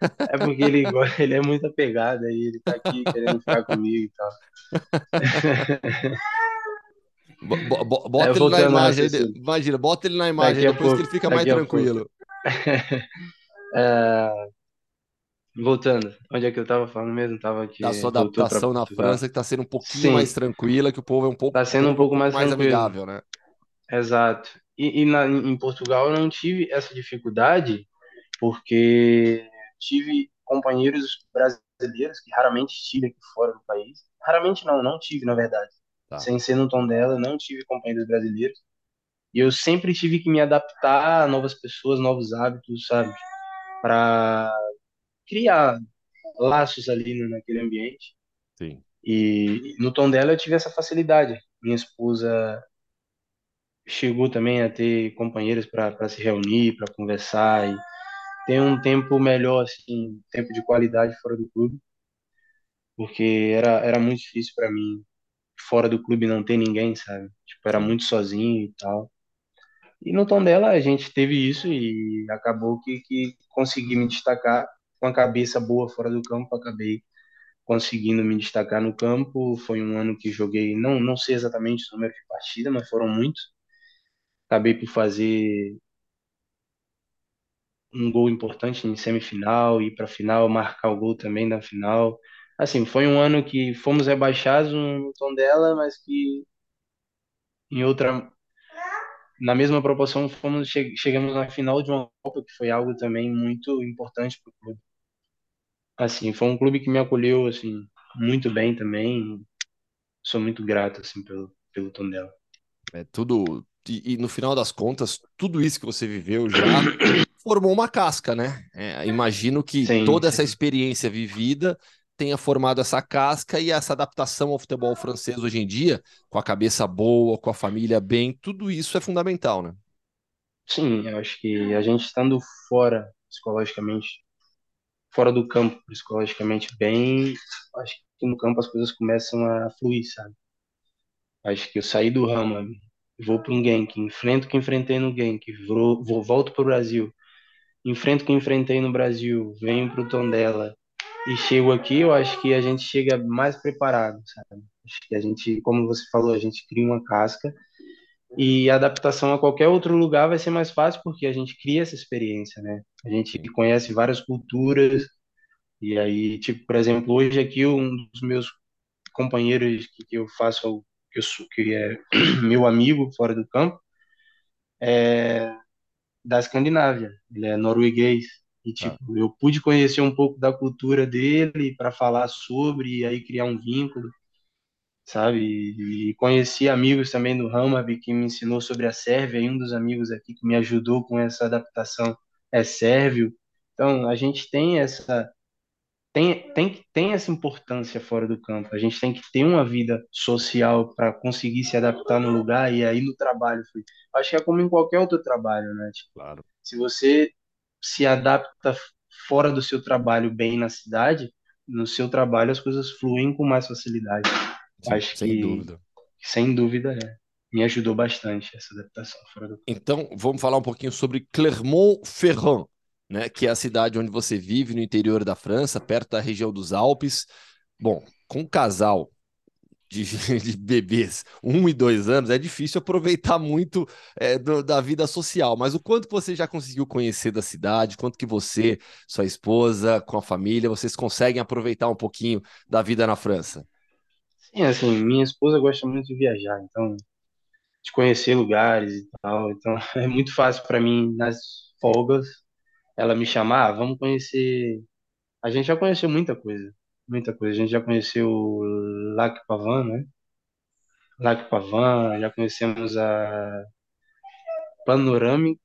Né? É porque ele, ele é muito apegado aí, ele tá aqui querendo ficar comigo e tal. Bota é, ele na imagem, imagina, bota ele na imagem, depois pouco, que ele fica mais tranquilo. é, Voltando, onde é que eu tava falando mesmo? Tava aqui. Da sua adaptação na França, que tá sendo um pouquinho Sim. mais tranquila, que o povo é um pouco, tá sendo um pouco mais, mais amigável, né? Exato. E, e na, em Portugal eu não tive essa dificuldade, porque tive companheiros brasileiros que raramente tive aqui fora do país. Raramente não, não tive, na verdade. Tá. Sem ser no tom dela, não tive companheiros brasileiros. E eu sempre tive que me adaptar a novas pessoas, novos hábitos, sabe? Para criar laços ali naquele ambiente. Sim. E no tom dela eu tive essa facilidade. Minha esposa chegou também a ter companheiros para se reunir, para conversar e ter um tempo melhor, assim, tempo de qualidade fora do clube, porque era, era muito difícil para mim fora do clube não ter ninguém, sabe? Tipo, era muito sozinho e tal. E no tom dela a gente teve isso e acabou que, que consegui me destacar com a cabeça boa fora do campo, acabei conseguindo me destacar no campo. Foi um ano que joguei, não, não sei exatamente o número de partida, mas foram muitos. Acabei por fazer um gol importante em semifinal, ir para final, marcar o gol também na final. Assim, foi um ano que fomos rebaixados no tom dela, mas que em outra na mesma proporção fomos chegamos na final de uma Copa que foi algo também muito importante para o clube assim, foi um clube que me acolheu, assim, muito bem também. Sou muito grato, assim, pelo, pelo tom dela. É tudo... E, e, no final das contas, tudo isso que você viveu já formou uma casca, né? É, imagino que sim, toda sim. essa experiência vivida tenha formado essa casca e essa adaptação ao futebol francês hoje em dia, com a cabeça boa, com a família bem, tudo isso é fundamental, né? Sim, eu acho que a gente estando fora psicologicamente, fora do campo psicologicamente bem, acho que no campo as coisas começam a fluir, sabe? Acho que eu saí do Rama, vou para um Genk, enfrento o que enfrentei no vou, vou volto para o Brasil, enfrento o que enfrentei no Brasil, venho para o Tondela e chego aqui, eu acho que a gente chega mais preparado, sabe? Acho que a gente, como você falou, a gente cria uma casca e a adaptação a qualquer outro lugar vai ser mais fácil porque a gente cria essa experiência, né? A gente conhece várias culturas e aí, tipo, por exemplo, hoje aqui um dos meus companheiros que, eu faço, que, eu, que é meu amigo fora do campo, é da Escandinávia, ele é norueguês e tipo, ah. eu pude conhecer um pouco da cultura dele para falar sobre e aí criar um vínculo sabe? E conheci amigos também do Hammarby que me ensinou sobre a Sérvia, e um dos amigos aqui que me ajudou com essa adaptação é sérvio. Então, a gente tem essa tem, tem, tem essa importância fora do campo. A gente tem que ter uma vida social para conseguir se adaptar no lugar e aí no trabalho. Acho que é como em qualquer outro trabalho, né? Tipo, claro. Se você se adapta fora do seu trabalho bem na cidade, no seu trabalho as coisas fluem com mais facilidade. Sim, Acho sem que, dúvida. Sem dúvida, é. Me ajudou bastante essa adaptação fora do Então, vamos falar um pouquinho sobre Clermont-Ferrand, né, que é a cidade onde você vive no interior da França, perto da região dos Alpes. Bom, com um casal de, de, bebês, um e dois anos, é difícil aproveitar muito é, do, da vida social. Mas o quanto você já conseguiu conhecer da cidade, quanto que você, sua esposa, com a família, vocês conseguem aproveitar um pouquinho da vida na França? Sim, assim, minha esposa gosta muito de viajar, então, de conhecer lugares e tal. Então, é muito fácil para mim, nas folgas, ela me chamar, ah, vamos conhecer. A gente já conheceu muita coisa, muita coisa. A gente já conheceu Lac Pavan, né? Lac Pavan, já conhecemos a Panorâmica.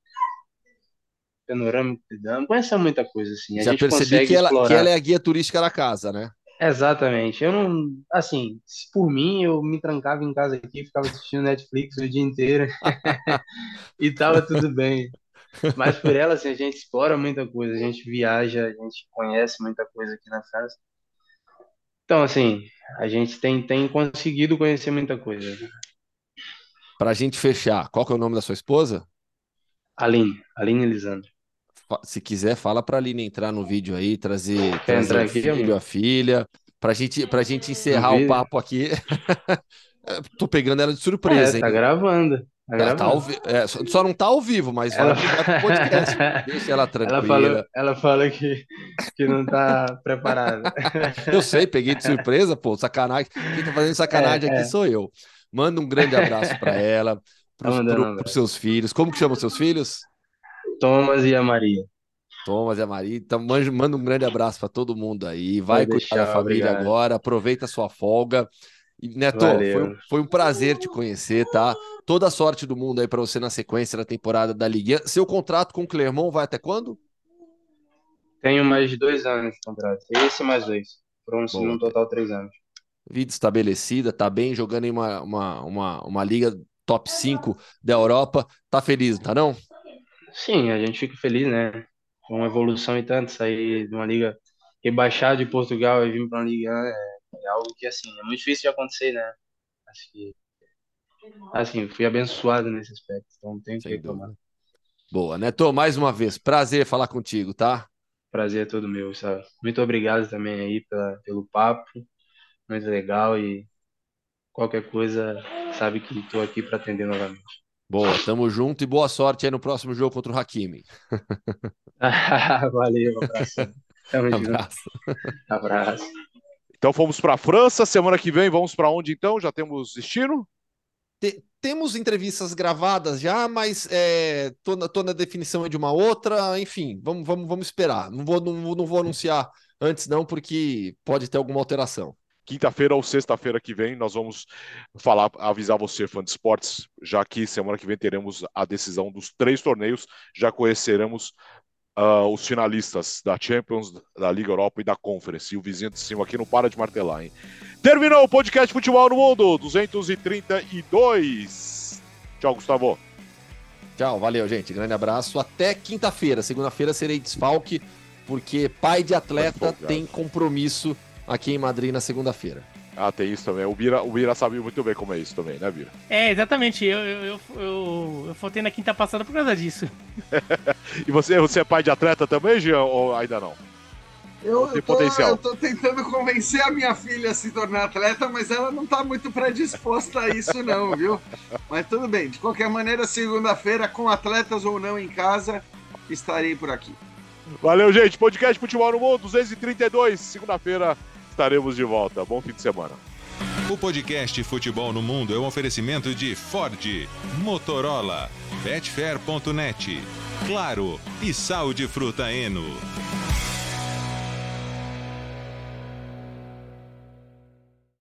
Panorâmica de Dama, conhecemos muita coisa, assim. A já percebi que ela, que ela é a guia turística da casa, né? Exatamente. Eu não, assim, por mim, eu me trancava em casa aqui, ficava assistindo Netflix o dia inteiro e tava tudo bem. Mas por ela, assim, a gente explora muita coisa, a gente viaja, a gente conhece muita coisa aqui na França. Então, assim, a gente tem, tem conseguido conhecer muita coisa. Para a gente fechar, qual que é o nome da sua esposa? Aline, Aline Elisandro se quiser, fala para a Aline entrar no vídeo aí, trazer, trazer o filho, a filha, para gente, a gente encerrar o papo aqui. Tô pegando ela de surpresa, é, tá hein? Gravando, tá gravando. Tá ao é, só não tá ao vivo, mas ela... Deixa ela tranquila. Ela fala, ela que, que não tá preparada. Eu sei, peguei de surpresa, pô, sacanagem. Quem tá fazendo sacanagem é, aqui é. sou eu. Manda um grande abraço para ela, para os seus filhos. Como que chamam seus filhos? Thomas e a Maria. Thomas e a Maria. Então, manda um grande abraço para todo mundo aí. Vai Pode cuidar da família obrigado. agora, aproveita a sua folga. E, Neto, foi, foi, um prazer te conhecer, tá? Toda a sorte do mundo aí para você na sequência da temporada da Liga. Seu contrato com o Clermont vai até quando? Tenho mais de dois anos de contrato. Esse mais dois. Foram um total três anos. Vida estabelecida, tá bem, jogando em uma, uma, uma, uma liga top 5 da Europa. Tá feliz, tá não? Sim, a gente fica feliz, né? Com uma evolução e tanto, sair de uma liga rebaixada de Portugal e vir para uma liga é, é, algo que, assim, é muito difícil de acontecer, né? Acho que, assim, fui abençoado nesse aspecto, então não tenho que reclamar. Boa, Neto, mais uma vez, prazer falar contigo, tá? Prazer é todo meu, sabe? Muito obrigado também aí pela, pelo papo, muito legal e qualquer coisa, sabe que estou aqui para atender novamente. Boa, tamo junto e boa sorte aí no próximo jogo contra o Hakimi. Valeu, abraço. Tamo abraço. Junto. Abraço. Então fomos para a França, semana que vem vamos para onde então? Já temos destino? temos entrevistas gravadas já, mas é, tô, na, tô na definição de uma outra, enfim, vamos, vamos, vamos esperar. Não vou, não, não vou anunciar antes não, porque pode ter alguma alteração quinta-feira ou sexta-feira que vem nós vamos falar, avisar você, fã de esportes, já que semana que vem teremos a decisão dos três torneios, já conheceremos uh, os finalistas da Champions, da Liga Europa e da Conference. E o vizinho de cima aqui não para de martelar, hein? Terminou o podcast Futebol no Mundo 232. Tchau, Gustavo. Tchau, valeu, gente. Grande abraço. Até quinta-feira. Segunda-feira serei desfalque, porque pai de atleta tem compromisso aqui em Madrid na segunda-feira. Ah, tem isso também. O Bira, o Bira sabe muito bem como é isso também, né, Bira? É, exatamente. Eu, eu, eu, eu, eu faltei na quinta passada por causa disso. e você, você é pai de atleta também, Jean, ou ainda não? Eu, eu, tô, potencial. eu tô tentando convencer a minha filha a se tornar atleta, mas ela não tá muito predisposta a isso, não, viu? Mas tudo bem, de qualquer maneira, segunda-feira, com atletas ou não em casa, estarei por aqui. Valeu, gente. Podcast Futebol no Mundo, 232. Segunda-feira estaremos de volta. Bom fim de semana. O podcast Futebol no Mundo é um oferecimento de Ford, Motorola, Betfair.net, Claro e Sal de Fruta Eno.